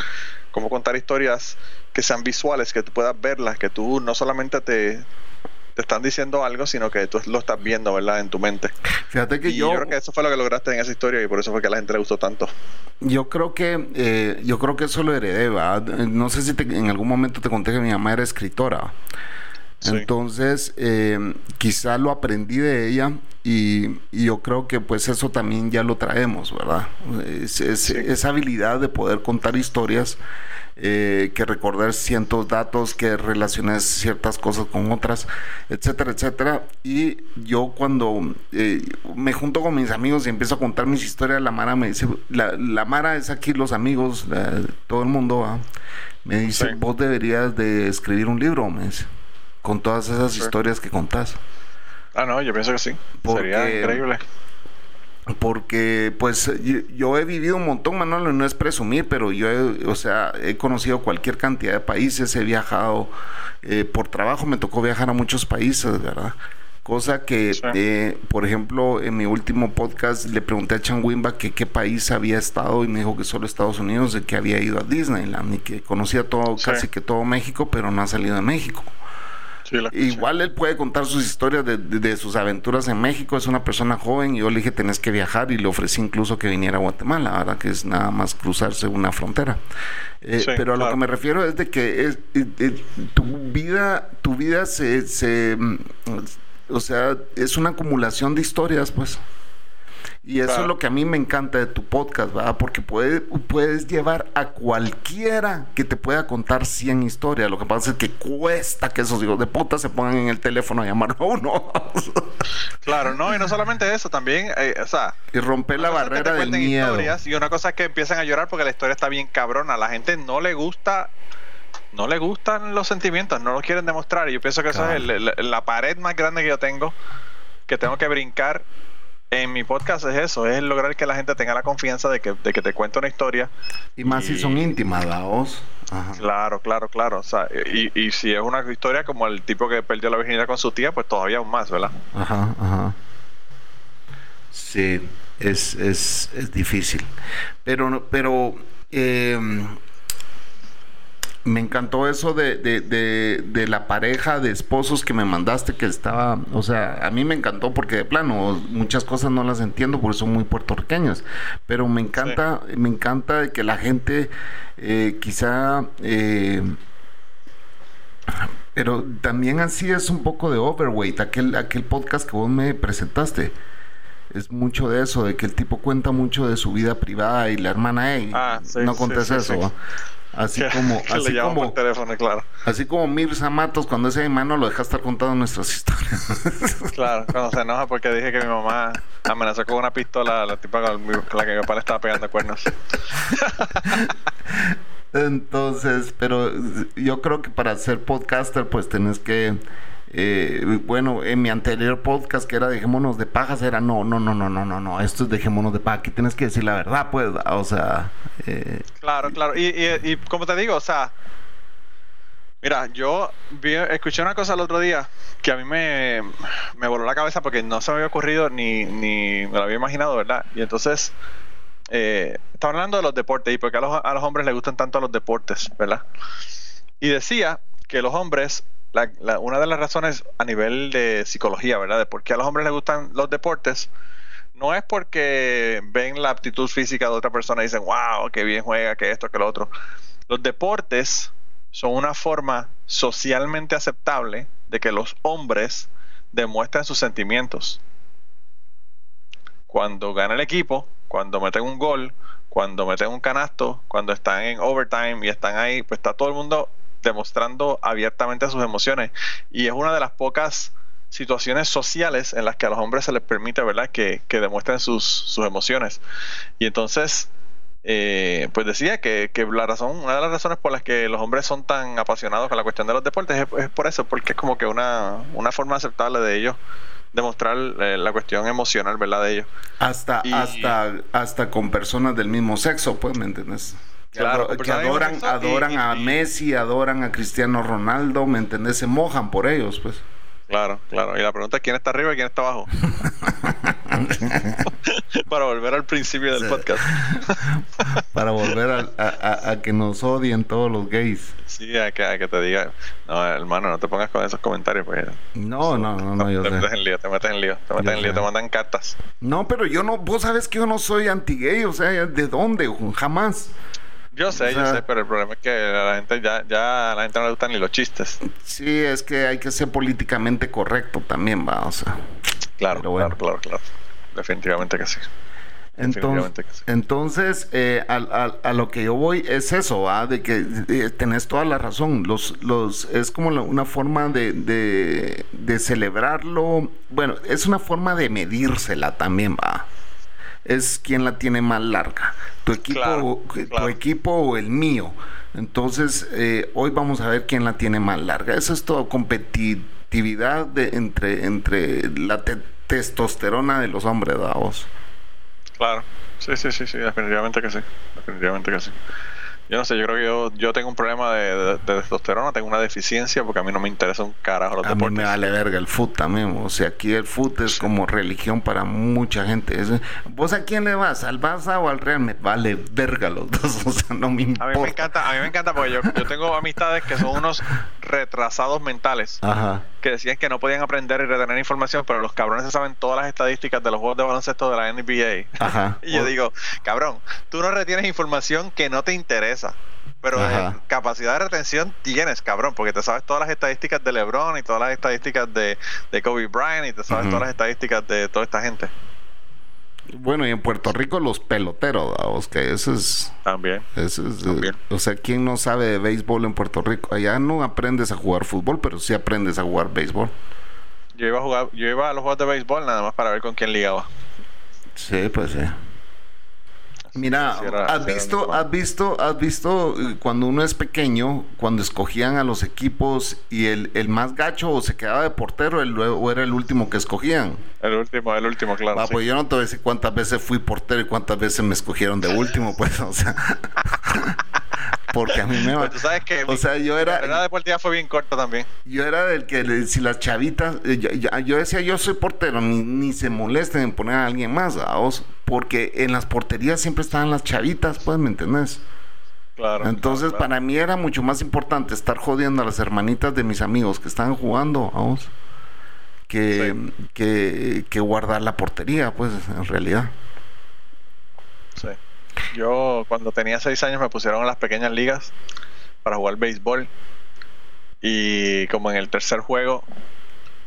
Speaker 1: cómo contar historias que sean visuales, que tú puedas verlas, que tú no solamente te, te están diciendo algo, sino que tú lo estás viendo, ¿verdad? En tu mente.
Speaker 2: Fíjate que yo...
Speaker 1: yo creo que eso fue lo que lograste en esa historia y por eso fue que a la gente le gustó tanto.
Speaker 2: Yo creo que eh, yo creo que eso lo heredé, ¿verdad? No sé si en algún momento te conté que mi mamá era escritora. Entonces, eh, quizá lo aprendí de ella y, yo creo que pues eso también ya lo traemos, ¿verdad? Es, Esa habilidad de poder contar historias, eh, que recordar ciertos datos, que relaciones ciertas cosas con otras, etcétera, etcétera. Y yo cuando eh, me junto con mis amigos y empiezo a contar mis historias, la Mara me dice, la, Mara es aquí los amigos, todo el mundo, me dice, vos deberías de escribir un libro, me dice con todas esas historias que contás.
Speaker 1: Ah, no, yo pienso que sí. Sería increíble.
Speaker 2: Porque, pues, yo, he vivido un montón, Manuel, no es presumir, pero yo, he, o sea, he conocido cualquier cantidad de países, he viajado, eh, por trabajo me tocó viajar a muchos países, ¿verdad? Cosa que, eh, por ejemplo, en mi último podcast le pregunté a Changuimba que qué país había estado y me dijo que solo Estados Unidos, de que había ido a Disneyland y que conocía todo, casi que todo México, pero no ha salido de México. Igual él puede contar sus historias de, sus aventuras en México, es una persona joven y yo le dije tenés que viajar y le ofrecí incluso que viniera a Guatemala, ahora que es nada más cruzarse una frontera. Eh, pero a lo que me refiero es de que es, eh, eh, tu vida, tu vida se, se, mm, o sea, es una acumulación de historias, pues. Y eso es lo que a mí me encanta de tu podcast, ¿verdad? Porque puede, puedes llevar a cualquiera que te pueda contar 100 historias. Lo que pasa es que cuesta que esos hijos de puta se pongan en el teléfono a llamar a uno.
Speaker 1: claro, no, y no solamente eso, también, eh, o sea...
Speaker 2: Y romper la barrera del miedo.
Speaker 1: y una cosa es que empiezan a llorar porque la historia está bien cabrona. A la gente no le gusta no le gustan los sentimientos, no los quieren demostrar. Y yo pienso que esa es la pared más grande que yo tengo, que tengo que brincar en mi podcast es eso, es lograr que la gente tenga la confianza de que, de que te cuente una historia.
Speaker 2: Y más si son íntimas, vos.
Speaker 1: Claro, claro, claro. O sea, y, y, si es una historia como el tipo que perdió la virginidad con su tía, pues todavía aún más, ¿verdad?
Speaker 2: Ajá, ajá. Sí, es, es, es difícil. Pero, pero eh, me encantó eso de, de, de, la pareja de esposos que me mandaste que estaba, o sea, a mí me encantó porque de plano muchas cosas no las entiendo porque son muy puertorriqueños, pero me encanta, me encanta que la gente eh, quizá, eh, pero también así es un poco de overweight, aquel, aquel podcast que vos me presentaste. Es mucho de eso, de que el tipo cuenta mucho de su vida privada y la hermana, hey, ah, no contes eso. Así como, así como,
Speaker 1: teléfono, claro.
Speaker 2: Así como Mirza Matos, cuando ese hermano lo deja estar contando nuestras historias.
Speaker 1: Claro, cuando se enoja porque dije que mi mamá amenazó con una pistola a la tipa con la que mi papá le estaba pegando cuernos.
Speaker 2: Entonces, pero yo creo que para ser podcaster, pues tenés que eh, bueno, en mi anterior podcast que era Dejémonos de pajas, era no, no, no, no, no, no, no, esto es Dejémonos de paja. Aquí tienes que decir la verdad, pues, o sea. Eh,
Speaker 1: claro, claro. Y como te digo, o sea, mira, yo vi, escuché una cosa el otro día que a mí me, me voló la cabeza porque no se me había ocurrido ni, ni me lo había imaginado, ¿verdad? Y entonces. Eh, estaba hablando de los deportes y porque a los, a los hombres les gustan tanto los deportes, ¿verdad? Y decía que los hombres una de las razones a nivel de psicología, ¿verdad? De por qué a los hombres les gustan los deportes, no es porque ven la aptitud física de otra persona y dicen, wow, qué bien juega, que esto, que lo otro. Los deportes son una forma socialmente aceptable de que los hombres demuestren sus sentimientos. Cuando gana el equipo, cuando meten un gol, cuando meten un canasto, cuando están en overtime y están ahí, pues está todo el mundo demostrando abiertamente sus emociones. Y es una de las pocas situaciones sociales en las que a los hombres se les permite, ¿verdad?, que, demuestren sus, emociones. Y entonces, eh, pues decía que, la razón, una de las razones por las que los hombres son tan apasionados con la cuestión de los deportes es, por eso, porque es como que una, una forma aceptable de ellos demostrar eh, la cuestión emocional, ¿verdad? De ellos.
Speaker 2: Hasta, hasta, hasta con personas del mismo sexo, pues, ¿me entiendes? Claro, que adoran, adoran a Messi, adoran a Cristiano Ronaldo, ¿me entendés? Se mojan por ellos, pues.
Speaker 1: Claro, claro. Y la pregunta es quién está arriba y quién está abajo. Para volver al principio del podcast.
Speaker 2: Para volver a, que nos odien todos los gays.
Speaker 1: Sí, a que, que te diga, no, hermano, no te pongas con esos comentarios. Pues,
Speaker 2: no, no, no, no, yo
Speaker 1: te metes en lío, te metes en lío, te metes en lío, te mandan cartas.
Speaker 2: No, pero yo no, vos sabes que yo no soy anti-gay, o sea, ¿de dónde? Jamás.
Speaker 1: Yo sé, yo sé, pero el problema es que a la gente ya, ya a la gente no le gustan ni los chistes.
Speaker 2: Sí, es que hay que ser políticamente correcto también, va, o sea.
Speaker 1: Claro, claro, claro, claro. Definitivamente que sí.
Speaker 2: Entonces, entonces eh, a, lo que yo voy es eso, ¿va? de que eh, tenés toda la razón. Los, los, es como una forma de, de, celebrarlo. Bueno, es una forma de medírsela también, va. Es quien la tiene más larga tu equipo, tu equipo o el mío. Entonces, eh, hoy vamos a ver quién la tiene más larga. Eso es todo, competitividad de, entre, entre la testosterona de los hombres, vos.
Speaker 1: Claro, sí, sí, sí, sí, definitivamente que sí, definitivamente que sí. Yo no sé, yo creo que yo, yo tengo un problema de, testosterona, tengo una deficiencia porque a mí no me interesa un carajo los
Speaker 2: a mí me vale verga el foot también. O sea, aquí el foot es como religión para mucha gente. ¿Vos a quién le vas? ¿Al Barça o al Real? Me vale verga los dos. O sea, no me importa.
Speaker 1: A mí me encanta, a mí me encanta porque yo, yo tengo amistades que son unos retrasados mentales.
Speaker 2: Ajá
Speaker 1: que decían que no podían aprender y retener información, pero los cabrones se saben todas las estadísticas de los juegos de baloncesto de la NBA. y yo digo, cabrón, tú no retienes información que no te interesa. Pero capacidad de retención tienes, cabrón, porque te sabes todas las estadísticas de LeBron y todas las estadísticas de, Kobe Bryant y te sabes todas las estadísticas de toda esta gente.
Speaker 2: Bueno, y en Puerto Rico los peloteros, que eso es...
Speaker 1: También.
Speaker 2: Eso es... Eh, o sea, ¿quién no sabe de béisbol en Puerto Rico? Allá no aprendes a jugar fútbol, pero sí aprendes a jugar béisbol.
Speaker 1: Yo iba a jugar, yo iba a los juegos de béisbol nada más para ver con quién ligaba.
Speaker 2: Sí, pues sí. Mira, has visto, has visto, has visto cuando uno es pequeño, cuando escogían a los equipos y el, el más gacho o se quedaba de portero el, o era el último que escogían.
Speaker 1: El último, el último, claro.
Speaker 2: Ah, pues yo no te voy a decir cuántas veces fui portero y cuántas veces me escogieron de último, pues, o sea. porque a mí me
Speaker 1: va. Pues sabes que
Speaker 2: o sea, yo era.
Speaker 1: La deportiva fue bien corta también.
Speaker 2: Yo era del que si las chavitas, eh, yo, decía yo soy portero, ni, ni, se molesten en poner a alguien más, a vos, porque en las porterías siempre estaban las chavitas, pues, ¿me entendés?
Speaker 1: Claro.
Speaker 2: Entonces, para mí era mucho más importante estar jodiendo a las hermanitas de mis amigos que estaban jugando, a vos, que, que, que guardar la portería, pues, en realidad.
Speaker 1: Sí. Yo cuando tenía seis años me pusieron en las pequeñas ligas para jugar béisbol y como en el tercer juego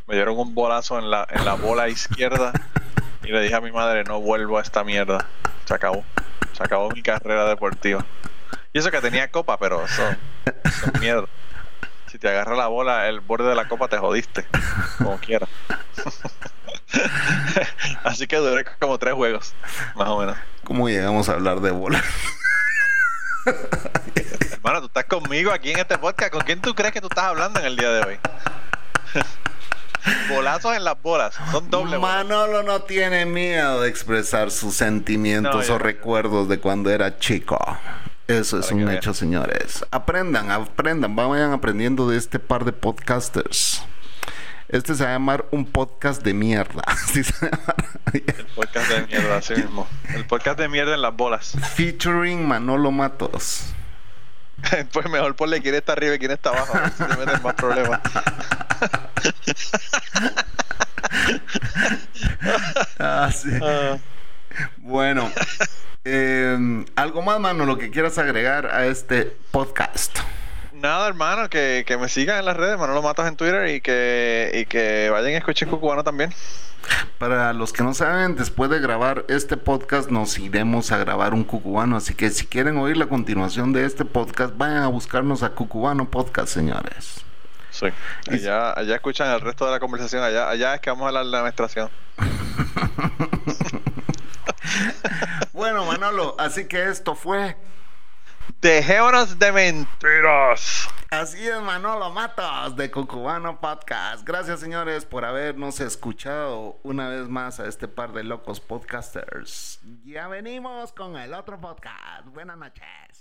Speaker 1: me dieron un bolazo en la, en la bola izquierda y le dije a mi madre no vuelvo a esta mierda. Se acabó. Se acabó mi carrera deportiva. Y eso que tenía copa, pero eso, es mierda. Si te agarra la bola, el borde de la copa te jodiste. Como quieras. Así que duré como tres juegos, más o menos.
Speaker 2: ¿Cómo llegamos a hablar de bola?
Speaker 1: Hermano, tú estás conmigo aquí en este podcast. ¿Con quién tú crees que tú estás hablando en el día de hoy? Bolazos en las bolas. Son doble bolas.
Speaker 2: Manolo no tiene miedo de expresar sus sentimientos
Speaker 1: No,
Speaker 2: o
Speaker 1: no.
Speaker 2: recuerdos de cuando era chico. Eso es un hecho, señores. Aprendan, aprendan, vayan aprendiendo de este par de podcasters. Este se va a llamar un podcast de mierda. Así se llama.
Speaker 1: El podcast de mierda, así mismo. El podcast de mierda en las bolas.
Speaker 2: Featuring Manolo Matos.
Speaker 1: Pues mejor ponle quién está arriba y quién está abajo. Si te metes más problemas.
Speaker 2: Ah, sí. Bueno, eh, algo más, mano, lo que quieras agregar a este podcast.
Speaker 1: Nada, hermano, que, que me sigan en las redes, Manolo Matos en Twitter y que, y que vayan a escuchar Cucubano también.
Speaker 2: Para los que no saben, después de grabar este podcast nos iremos a grabar un cucubano, así que si quieren oír la continuación de este podcast, vayan a buscarnos a Cucubano Podcast, señores.
Speaker 1: Sí. Allá, allá escuchan el resto de la conversación. Allá, allá es que vamos a hablar de la menstruación.
Speaker 2: Bueno, Manolo, así que esto fue.
Speaker 1: Dejémonos de mentiras.
Speaker 2: Así es, Manolo Matos de Cucubano Podcast. Gracias, señores, por habernos escuchado una vez más a este par de locos podcasters. Ya venimos con el otro podcast. Buenas noches.